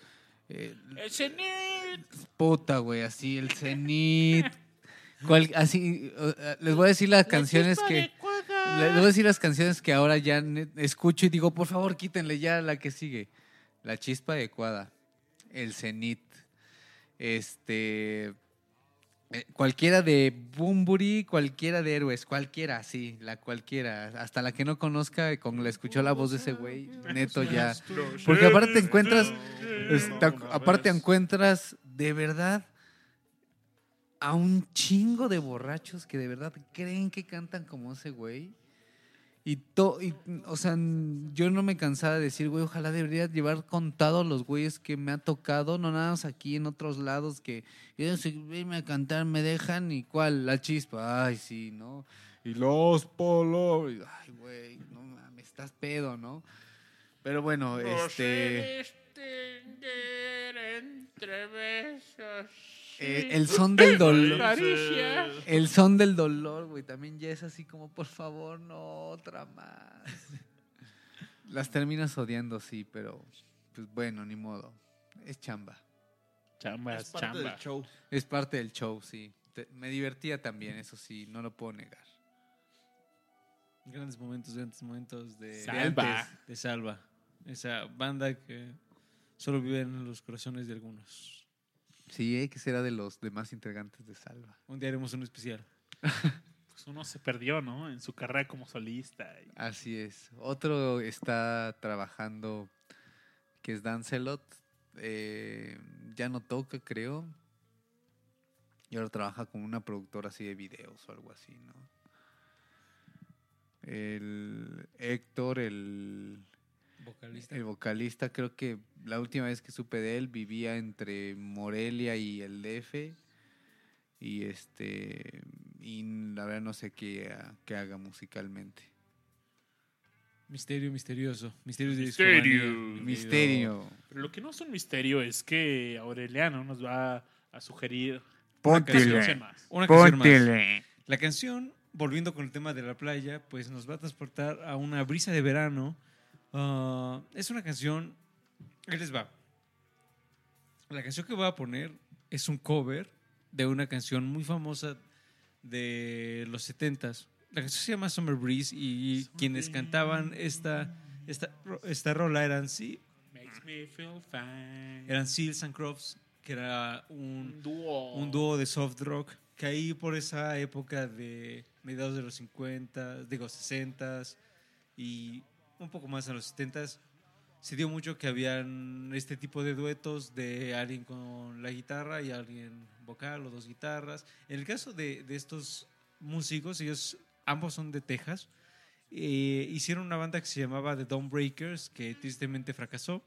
eh, El cenit. Puta, güey, así el cenit. Cual- así, uh, les voy a decir las canciones que. Les voy a decir las canciones que ahora ya escucho y digo, por favor, quítenle ya la que sigue. La chispa adecuada. El cenit. Este. Eh, Cualquiera de Bumburi, cualquiera de Héroes, cualquiera, sí, la cualquiera. Hasta la que no conozca, con la escuchó la voz de ese güey, neto ya. Porque aparte te encuentras, está- aparte encuentras de verdad a un chingo de borrachos que de verdad creen que cantan como ese güey. Y, to, y, o sea, yo no me cansaba de decir, güey, ojalá debería llevar contados los güeyes que me ha tocado, no nada más aquí en otros lados que, venme a cantar me dejan y cuál, la chispa, ay, sí, ¿no? Y los polos, ay, güey, no mames, estás pedo, ¿no? Pero bueno, este... entre besos. Eh, el son del dolor. <laughs> Caricia. El son del dolor, güey, también ya es así como, por favor, no, otra más. <laughs> Las terminas odiando, sí, pero pues bueno, ni modo. Es chamba. Chamba, Es parte chamba. del show. Es parte del show, sí. Te- me divertía también, eso sí, no lo puedo negar. Grandes momentos, grandes momentos de, Salva. de Salva. Esa banda que solo vive en los corazones de algunos. Sí, que será de los demás integrantes de Salva. Un día haremos un especial. <laughs> Pues uno se perdió, ¿no? En su carrera como solista. y- Así es. Otro está trabajando, que es Dancelot. eh, ya no toca, creo. Y ahora trabaja como una productora así de videos o algo así, ¿no? El Héctor, el, Vocalista. el vocalista, creo que la última vez que supe de él vivía entre Morelia y el DF. Y este. Y la verdad no sé qué, ha- qué haga musicalmente. Misterio misterioso. Misterio de Misterio. Misterio. Pero lo que no es un misterio es que Aureliano nos va a sugerir Una una más. Una canción más. La canción, volviendo con el tema de la playa, pues nos va a transportar a una brisa de verano. Ah, es una canción. Ahí les va. La canción que voy a poner es un cover de una canción muy famosa de los 70s. La canción se llama Summer Breeze y quienes cantaban esta, esta, esta rola eran, sí, Makes me feel fine. eran Seals and Crofts, que era un, un dúo. un dúo de soft rock que ahí por esa época de mediados de los 50, digo 60 y un poco más en los 70 se dio mucho que habían este tipo de duetos de alguien con la guitarra y alguien vocal o dos guitarras. En el caso de, de estos músicos, ellos ambos son de Texas, eh, hicieron una banda que se llamaba The Dawnbreakers, que tristemente fracasó.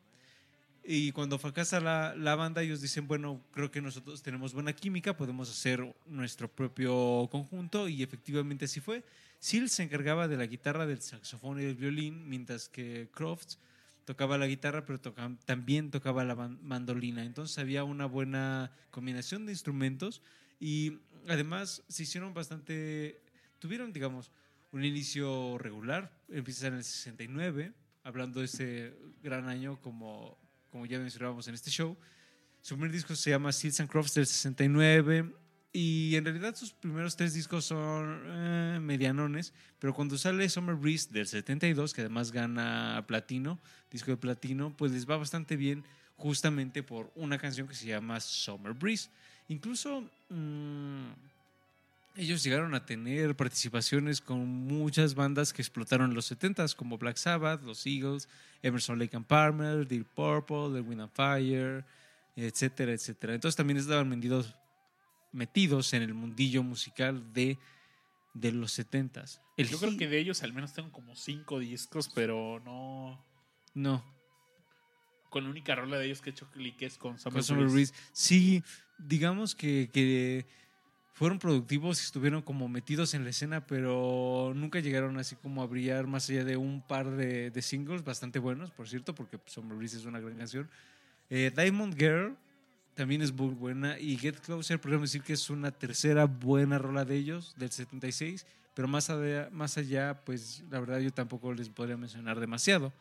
Y cuando fracasa la, la banda, ellos dicen, bueno, creo que nosotros tenemos buena química, podemos hacer nuestro propio conjunto, y efectivamente así fue. Seal se encargaba de la guitarra, del saxofón y del violín, mientras que Crofts tocaba la guitarra, pero también tocaba la mandolina. Entonces había una buena combinación de instrumentos y además se hicieron bastante, tuvieron, digamos, un inicio regular. Empieza en el 69, hablando de ese gran año como, como ya mencionábamos en este show. Su primer disco se llama Seals and Crofts del 69 y en realidad sus primeros tres discos son eh, medianones, pero cuando sale Summer Breeze del 72, que además gana platino, disco de platino, pues les va bastante bien justamente por una canción que se llama Summer Breeze. Incluso mm, ellos llegaron a tener participaciones con muchas bandas que explotaron en los 70s, como Black Sabbath, los Eagles, Emerson Lake and Palmer, Deep Purple, The Wind and Fire, etcétera, etcétera. Entonces también estaban vendidos, metidos en el mundillo musical de, de los 70s. El Yo creo que de ellos al menos tengo como cinco discos, pero no. No, Con la única rola de ellos que he hecho clic es con Summer, Summer Breeze. Breeze. Sí, digamos que, que fueron productivos y estuvieron como metidos en la escena, pero nunca llegaron así como a brillar más allá de un par de, de singles bastante buenos, por cierto, porque Summer Breeze es una gran canción. Eh, Diamond Girl también es muy buena y Get Closer podríamos decir que es una tercera buena rola de ellos, del 76, pero más allá, más allá pues la verdad yo tampoco les podría mencionar demasiado.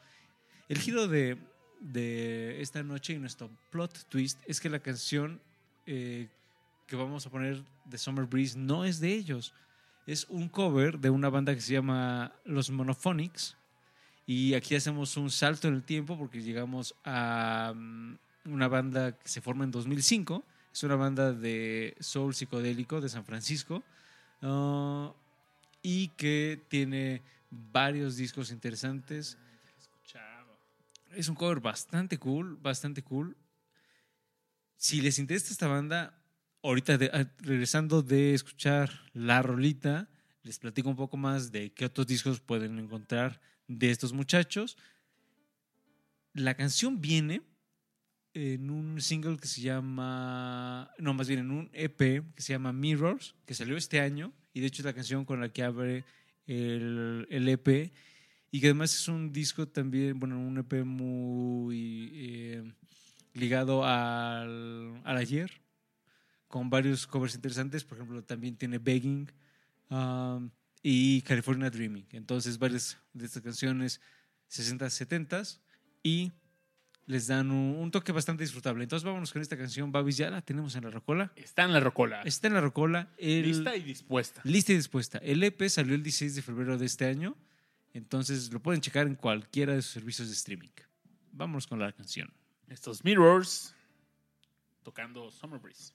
El giro de, de esta noche y nuestro plot twist es que la canción eh, que vamos a poner de Summer Breeze no es de ellos. Es un cover de una banda que se llama Los Monophonics. Y aquí hacemos un salto en el tiempo porque llegamos a mm, una banda que se forma en 2005. Es una banda de soul psicodélico de San Francisco. ah, y que tiene varios discos interesantes. Es un cover bastante cool, bastante cool. Si les interesa esta banda, ahorita ah, regresando de escuchar la rolita, les platico un poco más de qué otros discos pueden encontrar de estos muchachos. La canción viene en un single que se llama, no, más bien en un EP que se llama Mirrors, que salió este año y de hecho es la canción con la que abre el, el EP y que además es un disco también, bueno, un EP muy eh, ligado al, al ayer, con varios covers interesantes, por ejemplo, también tiene Begging um, y California Dreaming, entonces varias de estas canciones 60s, 70s y les dan un, un toque bastante disfrutable. Entonces vámonos con esta canción, Babis, ya la tenemos en la rocola. Está en la rocola. Está en la rocola. El, Lista y dispuesta. Lista y dispuesta. El EP salió el 16 de febrero de este año, entonces lo pueden checar en cualquiera de sus servicios de streaming. Vámonos con la canción. Estos Mirrors tocando Summer Breeze.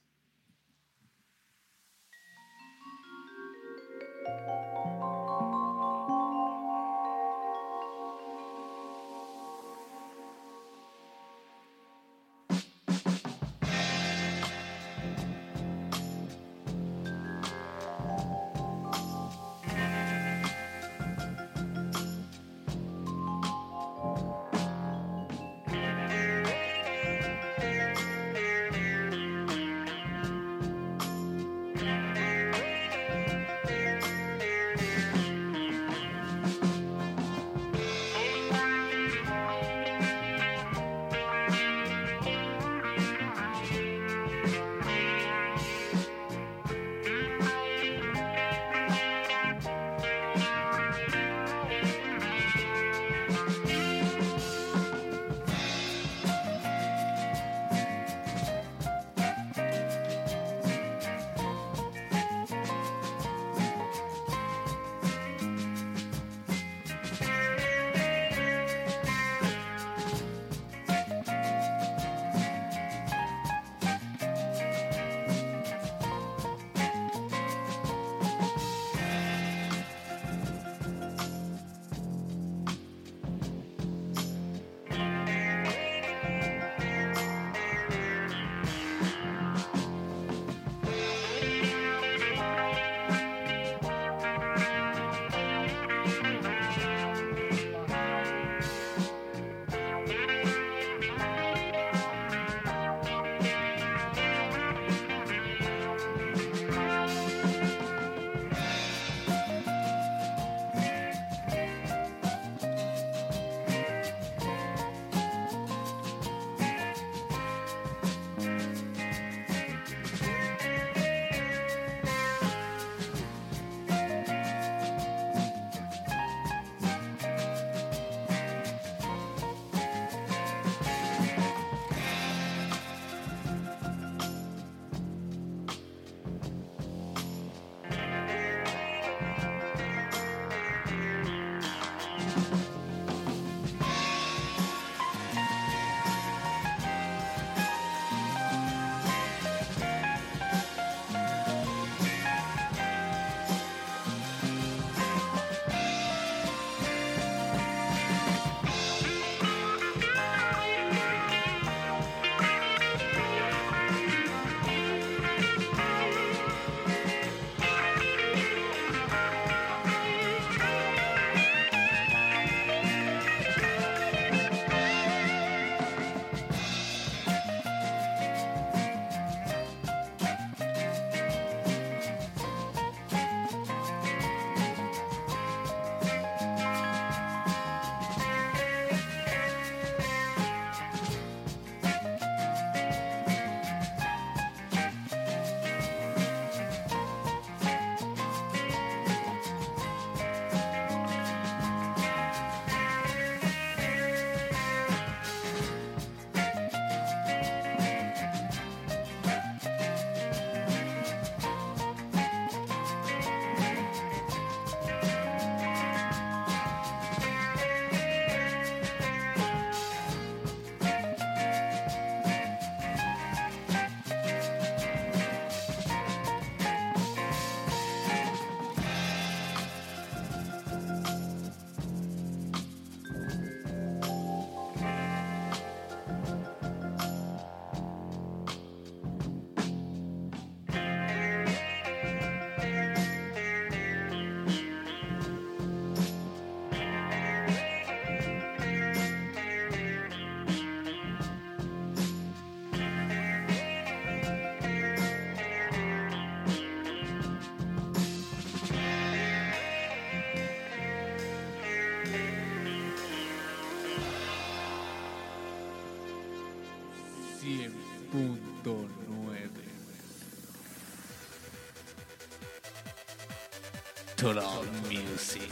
Total Music.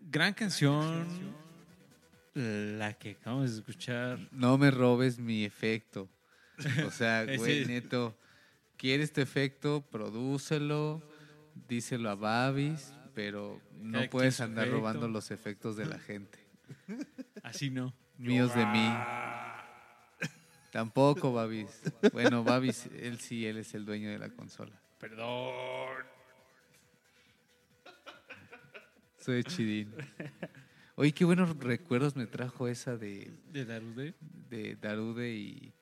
Gran canción. La que acabamos de escuchar. No me robes mi efecto. O sea, <laughs> güey, neto, ¿quieres tu efecto? Prodúcelo, díselo a Babis, pero no puedes andar robando los efectos de la gente. Así no. Míos de mí. Tampoco, Babis. Bueno, Babis, él sí, él es el dueño de la consola. Perdón. Soy chidín. Oye, qué buenos recuerdos me trajo esa de, De Darude. de Darude y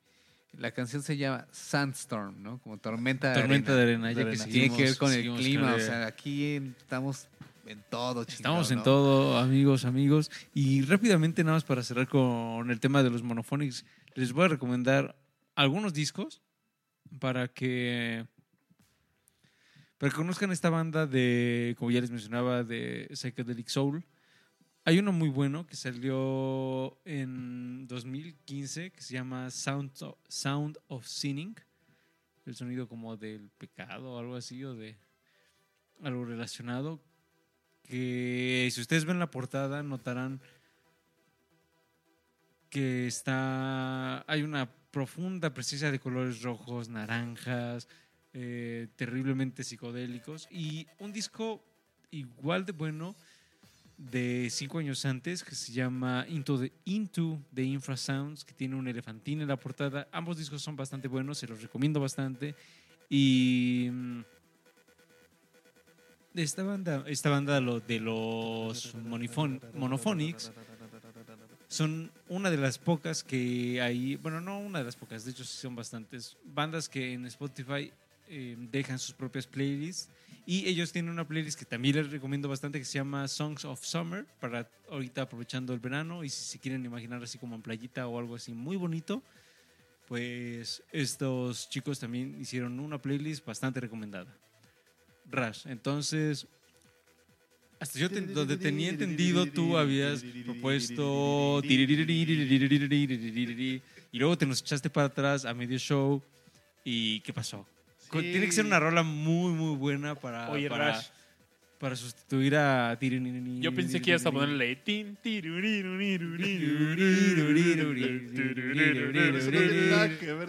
la canción se llama Sandstorm, ¿no? Como tormenta de Tormenta arena. de arena. Ya que Tiene seguimos- que ver con el clima, con o sea, aquí en- estamos en todo, chingado, Estamos en ¿no? todo, amigos, amigos. Y rápidamente, nada más para cerrar con el tema de los monophonics, les voy a recomendar algunos discos para que, para que conozcan esta banda de, como ya les mencionaba, de Psychedelic Soul. Hay uno muy bueno que salió en 2015 que se llama Sound of, Sound of Sinning. El sonido como del pecado o algo así, o de algo relacionado que si ustedes ven la portada notarán que está hay una profunda presencia de colores rojos, naranjas, eh, terriblemente psicodélicos y un disco igual de bueno de cinco años antes que se llama Into the, Into the Infrasounds que tiene un elefantín en la portada. Ambos discos son bastante buenos, se los recomiendo bastante y mm, esta banda, esta banda de los Monophonics son una de las pocas que hay, bueno, no una de las pocas, de hecho son bastantes bandas que en Spotify eh, dejan sus propias playlists y ellos tienen una playlist que también les recomiendo bastante que se llama Songs of Summer para ahorita aprovechando el verano y si se quieren imaginar así como en playita o algo así muy bonito, pues estos chicos también hicieron una playlist bastante recomendada. Rush. Entonces, hasta yo donde tenía entendido, tú habías propuesto. Y luego te nos echaste para atrás a medio show. ¿Y qué pasó? Tiene que ser una rola muy, muy buena para, Oye, para, para sustituir a. Yo pensé que ibas a ponerle.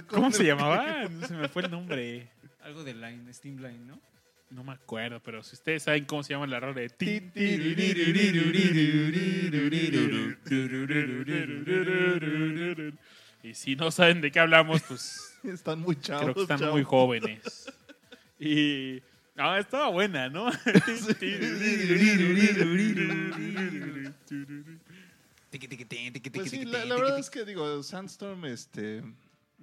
¿Cómo se llamaba? Se me fue el nombre. Algo de Line, Steam Line, ¿no? No me acuerdo, pero si ustedes saben cómo se llama la rola de tin, Y si no saben de qué hablamos, pues Están muy chavos. creo que están muy jóvenes. Y. No, estaba buena, ¿no? Pues sí, la verdad es que digo, Sandstorm, este,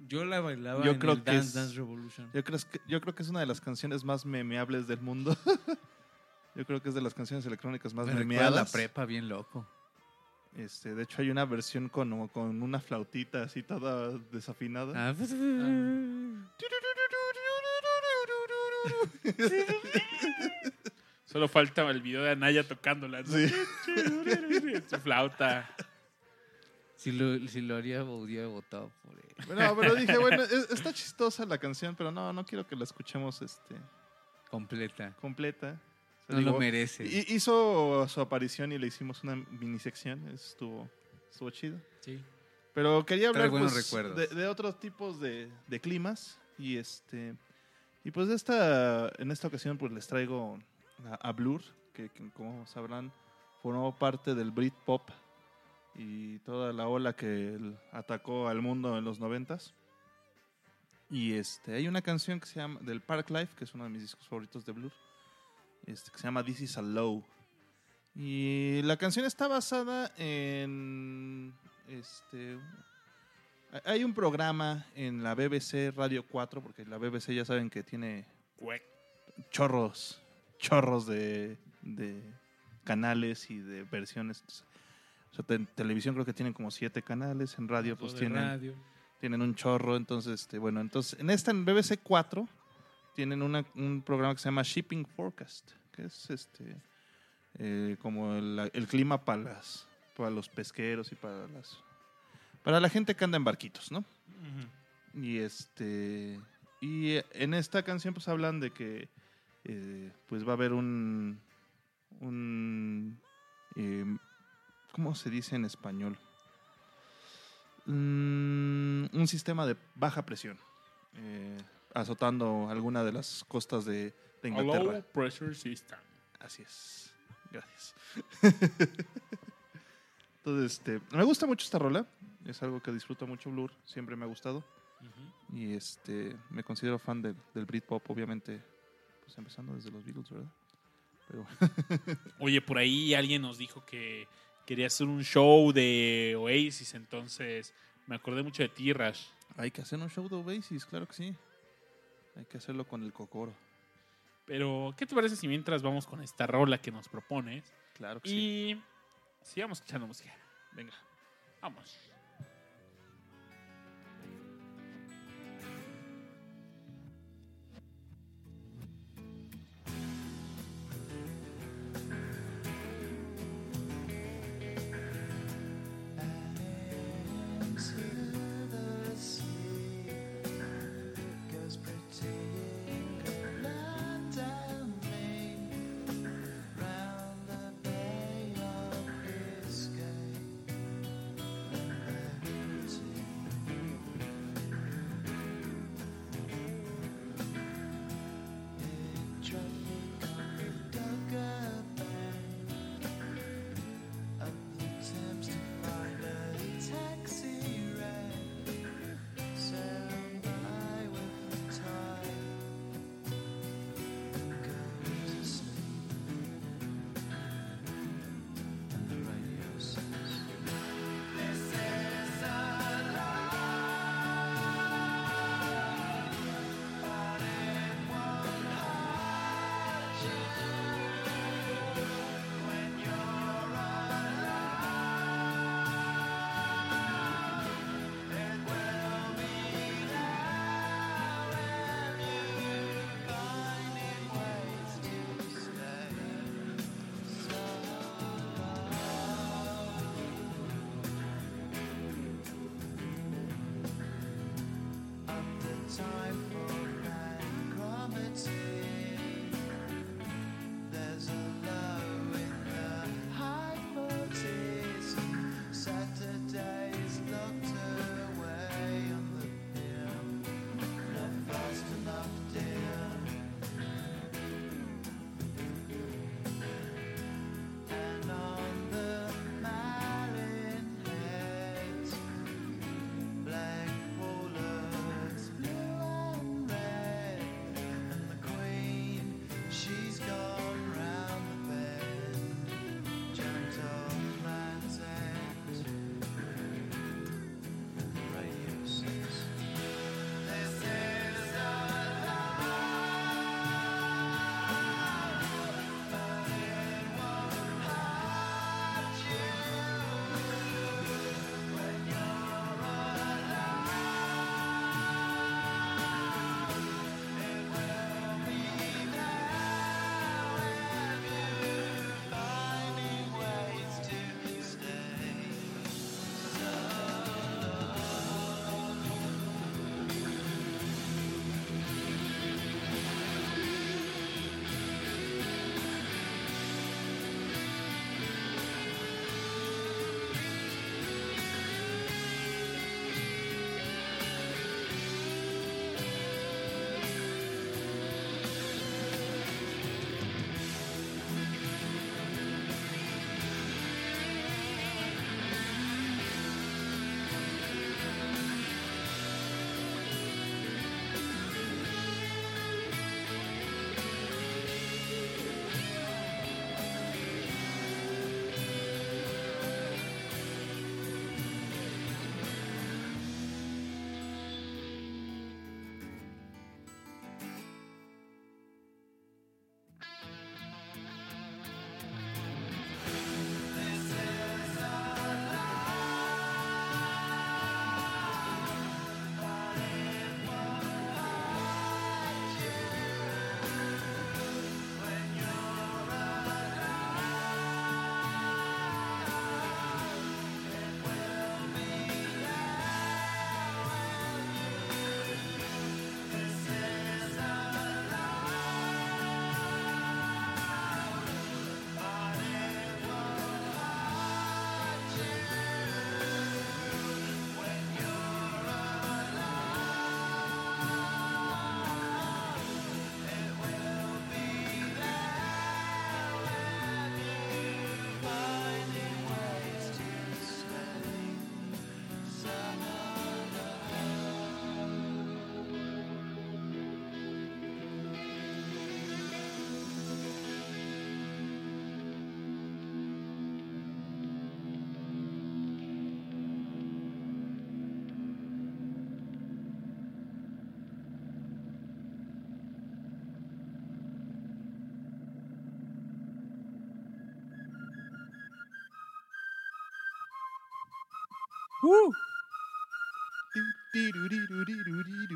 Yo la bailaba Yo en creo el que Dance es- Dance Revolution. yo creo, que, yo creo que es una de las canciones más memeables del mundo. <laughs> yo creo que es de las canciones electrónicas más Me a la prepa bien loco. Este, de hecho, hay una versión con, con una flautita así toda desafinada. Ah, pues, <laughs> Solo falta el video de Anaya tocándola. ¿no? Sí. <laughs> Su flauta. Si, lo, si lo haría, hubiera votado por él. Bueno, pero dije, bueno, <laughs> es- está chistosa la canción, pero no, no quiero que la escuchemos este, Completa. completa. O sea, No digo, lo merece. hi- Hizo su aparición y le hicimos una mini sección. Estuvo, estuvo chido. Sí. Pero quería Trae hablar buenos pues, recuerdos. de, de otros tipos de, de climas. Y este. Y pues de esta, en esta ocasión pues les traigo a, a Blur, que, que, como sabrán formó parte del Britpop y toda la ola que atacó al mundo en los noventas. Y este, hay una canción que se llama del Park Life, que es uno de mis discos favoritos de Blur, este, que se llama This Is a Low. Y la canción está basada en este hay un programa en la BBC Radio 4 porque la BBC ya saben que tiene chorros chorros de, de canales y de versiones. O sea, en televisión creo que tienen como siete canales, en radio pues tienen radio. tienen un chorro, entonces, este, bueno, entonces, en esta, en BBC 4, tienen una- un programa que se llama Shipping Forecast, que es este, eh, como el, el clima para, las, para los pesqueros y para las, para la gente que anda en barquitos, ¿no? Y este y en esta canción pues hablan de que eh, pues va a haber un un eh, ¿cómo se dice en español? Mm, un sistema de baja presión eh, azotando alguna de las costas de, de Inglaterra. Low pressure system. Así es. Gracias. <laughs> Entonces, este, me gusta mucho esta rola. Es algo que disfruto mucho Blur. Siempre me ha gustado. Y este, me considero fan del, del Britpop, obviamente. Pues empezando desde los Beatles, ¿verdad? Pero <laughs> Oye, por ahí alguien nos dijo que quería hacer un show de Oasis, entonces me acordé mucho de ti, Rash. hay que hacer un show de Oasis, claro que sí. Hay que hacerlo con el Cocoro. Pero, ¿qué te parece si mientras vamos con esta rola que nos propones Claro que sí. y sigamos escuchando música? Venga, vamos.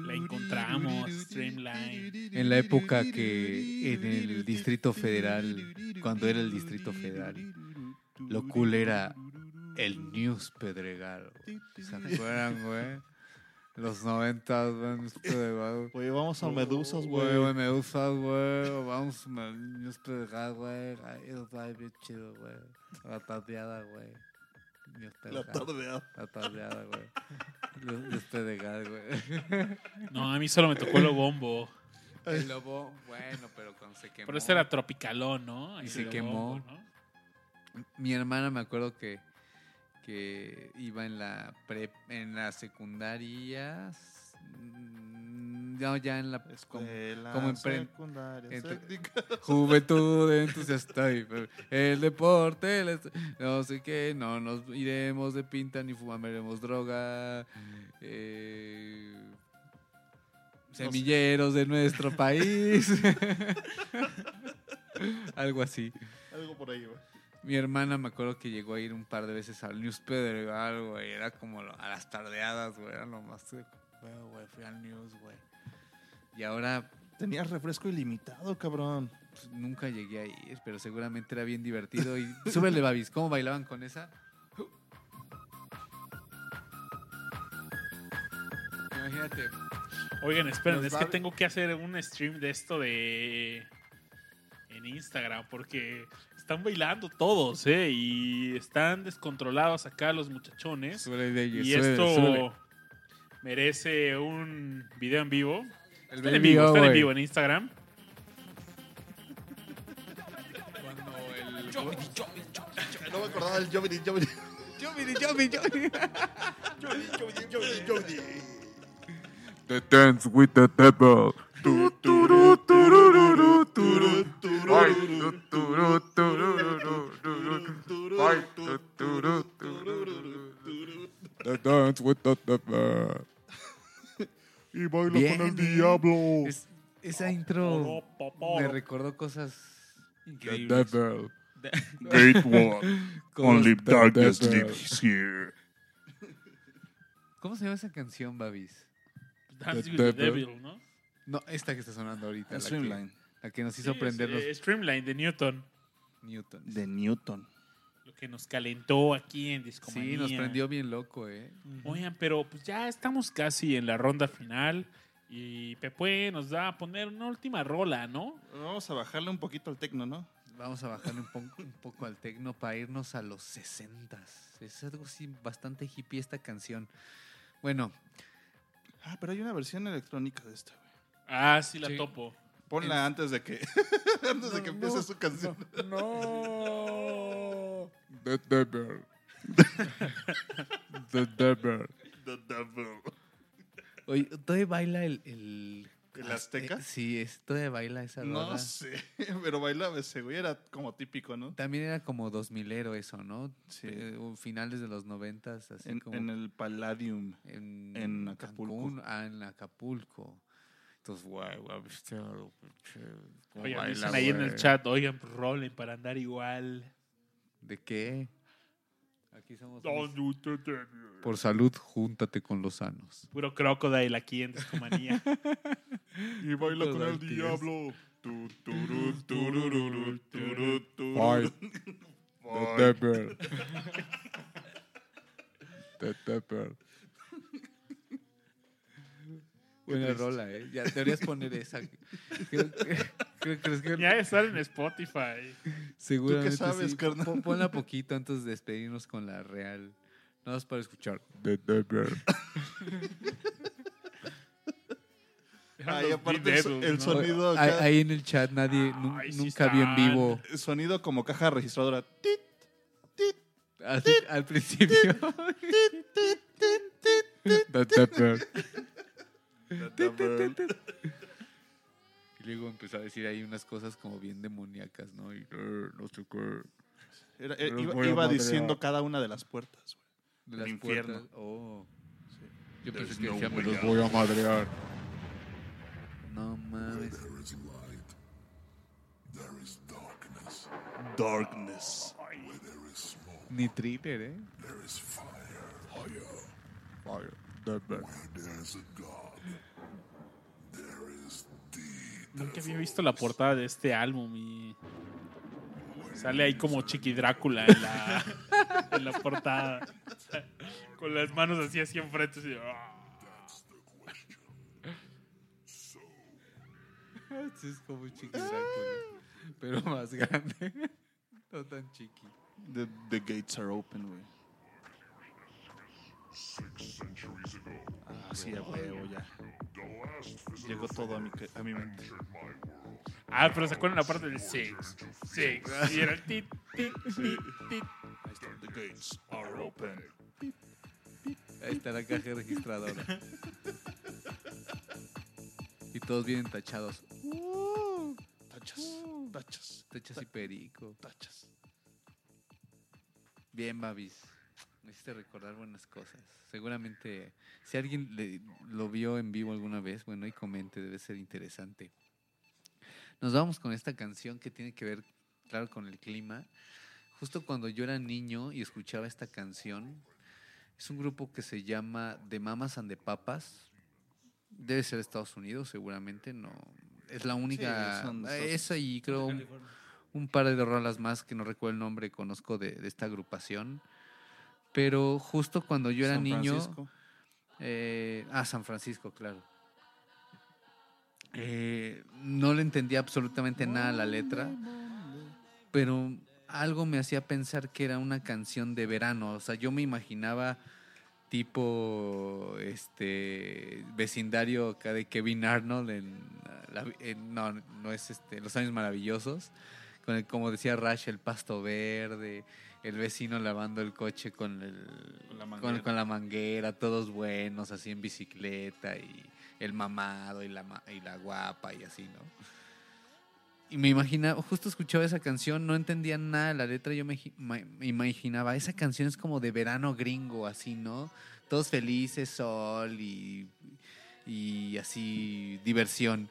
La encontramos, Streamline. En la época que en el Distrito Federal, cuando era el Distrito Federal, lo cool era el News Pedregal. ¿Se acuerdan, güey? Los noventas, güey, News Pedregal. Oye, vamos a Medusas, Güey, güey. güey, me gusta, güey. Vamos a News Pedregal, güey. Ay, Eso está bien chido, güey. La tardeada, güey. La tardeada. La tardeada, güey. News News Pedregal, güey. No, a mí solo me tocó lo bombo. El lobo, bueno, pero cuando se quemó. Pero este era tropicalón, ¿no? Y se quemó. Bombo, ¿no? Mi hermana me acuerdo que, que iba en la prep, en la secundaria. No, ya en la Escuela como en secundaria, entre- <laughs> juventud entusiasta y el deporte, el no sé qué, no nos iremos de pinta ni fumaremos droga. eh, semilleros de nuestro país. <laughs> Algo así. Algo por ahí, güey. Mi hermana me acuerdo que llegó a ir un par de veces al News Pedregal, güey. Era como a las tardeadas, güey. Era lo más güey. Fui al News, güey. Y ahora Tenías refresco ilimitado, cabrón. pues, nunca llegué a ir, pero seguramente era bien divertido. Y <laughs> súbele, Babis. ¿Cómo bailaban con esa? Imagínate. Oigan, esperen, es que tengo que hacer un stream de esto de. en Instagram, porque están bailando todos, ¿eh? Y están descontrolados acá los muchachones. Súbele, Y súbele, esto súbele. merece un video en vivo. El Están en vivo, están en güey. vivo en Instagram. No me acordaba del Jovini, Jovini. Jovini, Jovini, Jovini. Jovini, Jovini, Jovini, Jovini. The dance with the devil. Tu, turu, turururu, turu, turu. Ay, tu, turu, turururu, turu. Ay, tu, turu, turururu. The dance with the devil. Y baila Bien, con el diablo. Es- esa intro me recordó cosas Increíbles. The devil. Great <laughs> one. <laughs> Only darkness lives here. ¿Cómo se llama esa canción, Babis? Dance The with the Devil. Devil, ¿no? No, esta que está sonando ahorita. la que- Streamline. La que nos hizo Sí, es, eh, Streamline de Newton. Newtons. De Newton. Que nos calentó aquí en Discomanía. Sí, nos prendió bien loco, ¿eh? Oigan, pero pues ya estamos casi en la ronda final. Y Pepe nos da a poner una última rola, ¿no? Vamos a bajarle un poquito al tecno, ¿no? Vamos a bajarle un, po- un poco al tecno para irnos a los 60 Es algo así bastante hippie esta canción. Bueno, Ah, pero hay una versión electrónica de esta, güey. Ah, sí, la Sí. topo. Ponla antes de que <laughs> antes de que empiece su canción. no. The Devil. <laughs> The Devil. The Devil. Oye, ¿todavía baila el... ¿El, ¿El Azteca? sí, es, todavía baila esa No rola. sé, <laughs> pero bailaba ese, güey. Era como típico, ¿no? También era como 2000ero eso, ¿no? Sí. Eh, o finales de los noventas, así En, como... en el Palladium. en, en Acapulco. Cancún, ah, en Acapulco. Entonces, guay, guay, viste, Oigan, baila, dicen ahí en el chat, oigan, pues, rolen para andar igual. ¿De qué? Aquí somos por salud, júntate con los sanos. Puro crocodile aquí en Discomanía. <laughs> Y baila con el diablo. Fight. The Dapper. <laughs> The Dapper. Buena rola, ¿eh? Ya deberías poner esa. Creo que, creo, creo que ya está en Spotify. seguramente sabes, sí. carnal? Pon- Ponla poquito antes de despedirnos con la real. Nada más para escuchar. The. Ah, Los aparte el, sonido Ahí, acá- ahí en el chat nadie Ay, sí nunca vio en vivo. sonido como caja registradora. Tit, Al, al principio. Y luego empezó a decir ahí unas cosas como bien demoníacas, ¿no? Y "Eh, no sé qué. Era- eh, iba a iba diciendo cada una de las puertas, güey. De El las infierno. puertas. Oh. Yo There's pensé que no decía, me los out". voy a madrear. No mames. Darkness. Ni thriller, ¿eh? Nunca había visto la portada de este álbum y sale ahí como Chiqui Drácula en la, <laughs> en la portada. Con las manos así así enfrente. así, ¡ah! <laughs> Sí, es como un chiqui Drácula, pero más grande. <laughs> No tan chiqui. The, the gates are open, güey. Ah, sí, a huevo, ya. Llegó todo a mi, ca- a mi mente. Ah, pero se acuerdan la parte del six, six. Y era el tit, tit, tit, tit. Ahí está. The gates are open. Ahí está la caja registradora. Y todos vienen tachados. Tachas, tachas, Tachas y perico. tachas. Bien, Babis. Me hiciste recordar buenas cosas. Seguramente, si alguien le- lo vio en vivo alguna vez, bueno, y comente, debe ser interesante. Nos vamos con esta canción que tiene que ver, claro, con el clima. Justo cuando yo era niño y escuchaba esta canción, es un grupo que se llama The Mamas and the Papas. Debe ser de Estados Unidos, seguramente. No, es la única. son Estados esa y creo un par de rolas más que no recuerdo el nombre, conozco de, de esta agrupación. Pero justo cuando yo era San niño. Francisco. eh, ah, San Francisco, claro. Eh, no le entendía absolutamente nada a la letra, pero algo me hacía pensar que era una canción de verano. O sea, yo me imaginaba tipo este vecindario acá de Kevin Arnold en, en- no no es este los años maravillosos con el, como decía Rash el pasto verde el vecino lavando el coche con el Con la con, manguera. con la manguera todos buenos así en bicicleta y el mamado y la y la guapa y así no y me imaginaba, justo escuchaba esa canción, no entendía nada de la letra, yo me, me imaginaba, esa canción es como de verano gringo, así, ¿no? Todos felices, sol y, y así, diversión.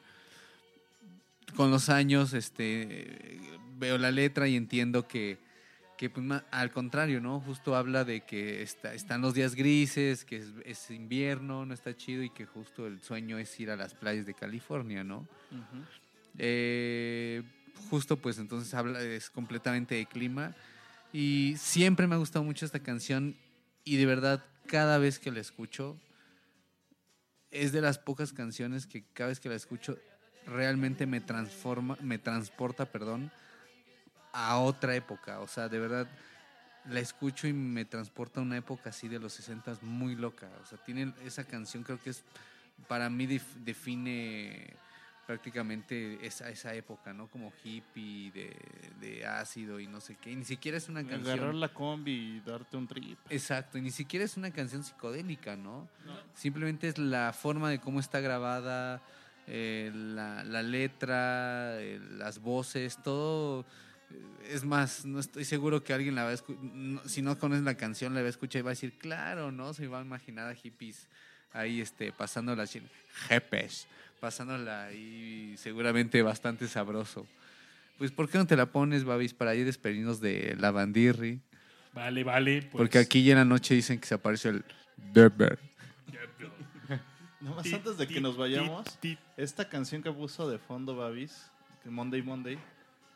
Con los años, este, veo la letra y entiendo que, que pues, al contrario, ¿no? Justo habla de que está, están los días grises, que es, es invierno, no está chido y que justo el sueño es ir a las playas de California, ¿no? Eh, justo pues entonces habla es completamente de clima y siempre me ha gustado mucho esta canción y de verdad cada vez que la escucho es de las pocas canciones que cada vez que la escucho realmente me transforma me transporta perdón a otra época o sea de verdad la escucho y me transporta a una época así de los 60 muy loca o sea tiene esa canción creo que es para mí def- define prácticamente esa, esa época, ¿no? Como hippie, de, de ácido y no sé qué. Y ni siquiera es una Agarrar canción... la combi y darte un trip. Exacto, y ni siquiera es una canción psicodélica, ¿no? Simplemente es la forma de cómo está grabada, eh, la, la letra, eh, las voces, todo... Es más, no estoy seguro que alguien la va a escuchar, si no conoce la canción, la va a escuchar y va a decir, claro, ¿no? Se va a imaginar a hippies ahí este, pasándola así, jepes, pasándola ahí seguramente bastante sabroso. Pues, ¿por qué no te la pones, Babis, para ir despedirnos de la bandirri? Vale, vale. pues. Porque aquí ya en la noche dicen que se aparece el Derber. <laughs> Nada más antes de que nos vayamos, esta canción que puso de fondo Babis, Monday Monday,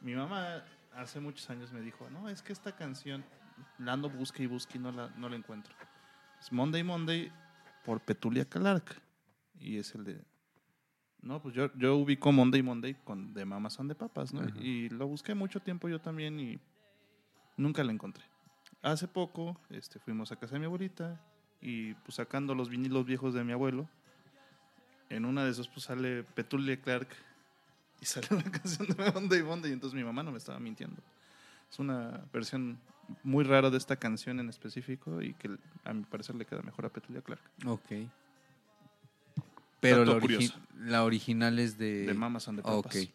mi mamá hace muchos años me dijo, no, es que esta canción la ando busque y busque y no la, no la encuentro. Es Monday Monday por Petulia Clark. Y es el de... No, pues yo, yo ubico Monday Monday con de Mamas son de Papas, ¿no? Ajá. Y lo busqué mucho tiempo yo también y nunca la encontré. Hace poco este, fuimos a casa de mi abuelita y pues sacando los vinilos viejos de mi abuelo, en una de esos pues sale Petulia Clark y sale <laughs> la canción de Monday Monday y entonces mi mamá no me estaba mintiendo. Es una versión muy rara de esta canción en específico y que a mi parecer le queda mejor a Petulia Clark. Ok. Pero la, origi- curioso. la original es de... De Mamas and the Ah, Papas. ok.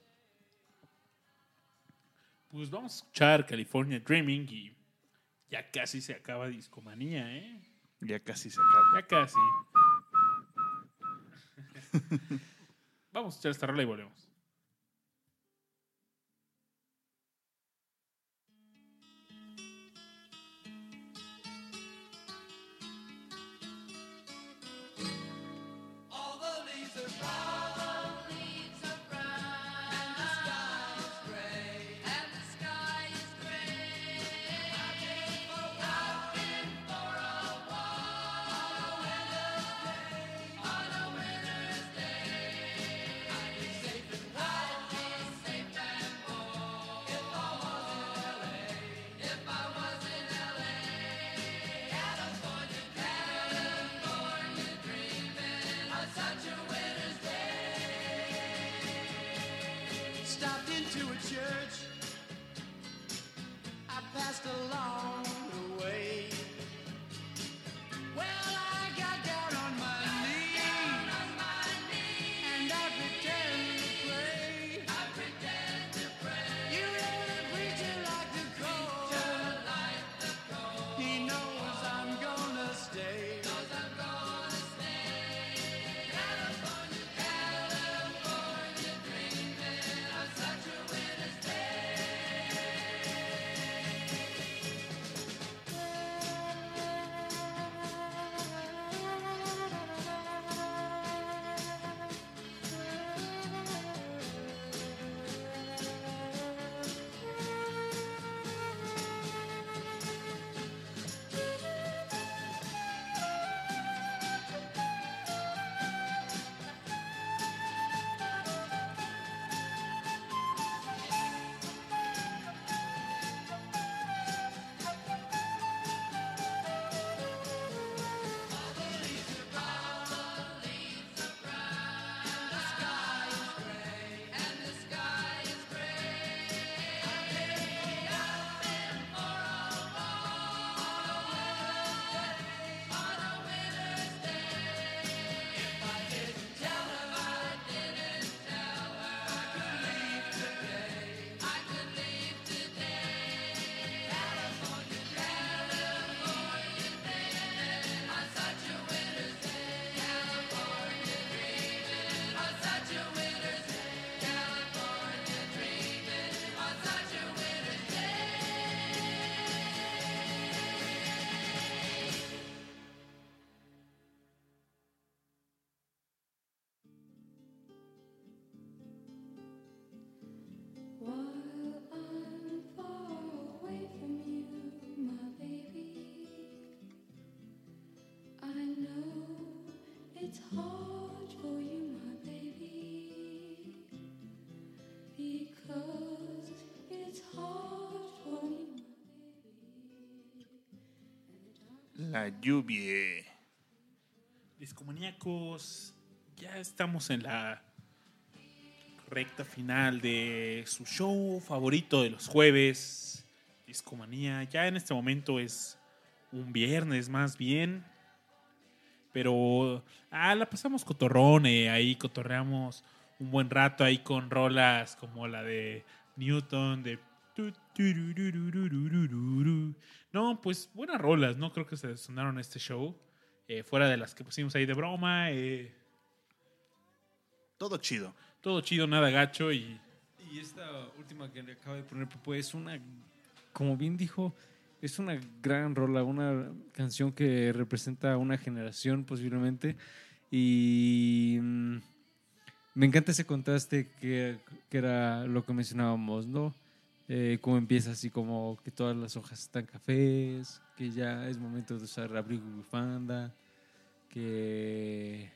Pues vamos a escuchar California Dreaming y ya casi se acaba Discomanía, ¿eh? Ya casi se acaba. Ya casi. <laughs> vamos a escuchar esta rola y volvemos. La lluvia. Discomaníacos, ya estamos en la recta final de su show favorito de los jueves, Discomanía. Ya en este momento es un viernes más bien, pero ah, la pasamos cotorrón, eh, ahí cotorreamos un buen rato ahí con rolas como la de Newton, de... No, pues buenas rolas, ¿no? Creo que se sonaron este show. eh, fuera de las que pusimos ahí de broma. eh, Todo chido. todo chido, nada gacho y Y esta última que le acabo de poner, Pepe, es una, como bien dijo, es una gran rola, una canción que representa una generación posiblemente. Y mm, me encanta ese contraste que, que era lo que mencionábamos, ¿no? Eh, cómo empieza así como que todas las hojas están cafés, que ya es momento de usar abrigo y bufanda, que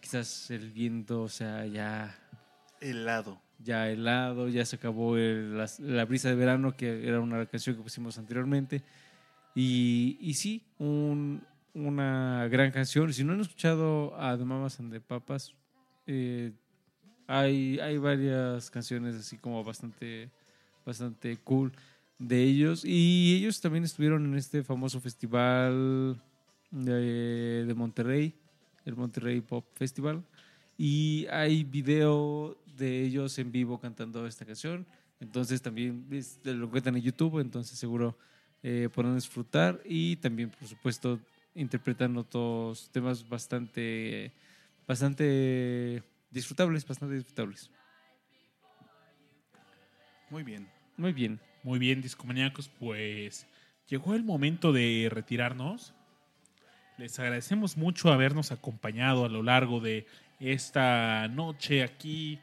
quizás el viento, o sea, ya Helado. ya helado, ya se acabó el- la, la brisa de verano, que era una canción que pusimos anteriormente. Y, y sí, un- una gran canción. Si no han escuchado a The Mamas and the Papas, eh, hay, hay varias canciones así como bastante, bastante cool de ellos. Y ellos también estuvieron en este famoso festival de, Monterrey, el Monterrey Pop Festival. Y hay video de ellos en vivo cantando esta canción. Entonces también lo encuentran en YouTube, entonces seguro eh, podrán disfrutar. Y también, por supuesto, interpretan otros temas bastante, bastante disfrutables, bastante disfrutables. Muy bien. Muy bien. Muy bien, discomaníacos, pues llegó el momento de retirarnos. Les agradecemos mucho habernos acompañado a lo largo de esta noche aquí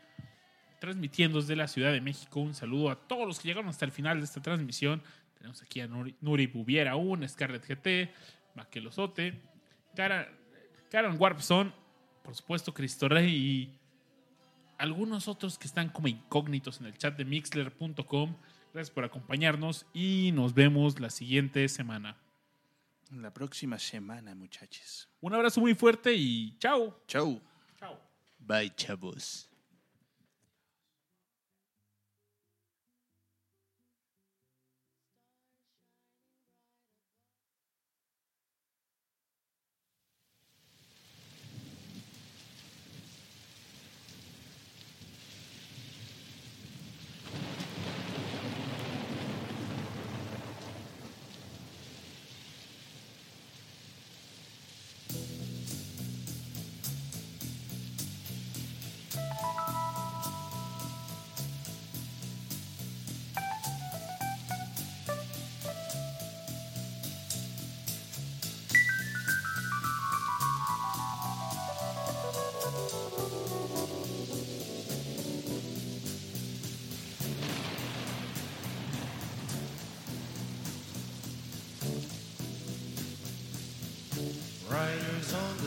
transmitiendo desde la Ciudad de México. Un saludo a todos los que llegaron hasta el final de esta transmisión. Tenemos aquí a Nuri, Nuri Bubiera aún, Scarlett GT, Maquelosote, Karen, Karen Warpson, por supuesto Cristo Rey y algunos otros que están como incógnitos en el chat de mixler.com. Gracias por acompañarnos y nos vemos la siguiente semana. La próxima semana, muchachos. Un abrazo muy fuerte y chao. Chau. Chao. Bye, chavos.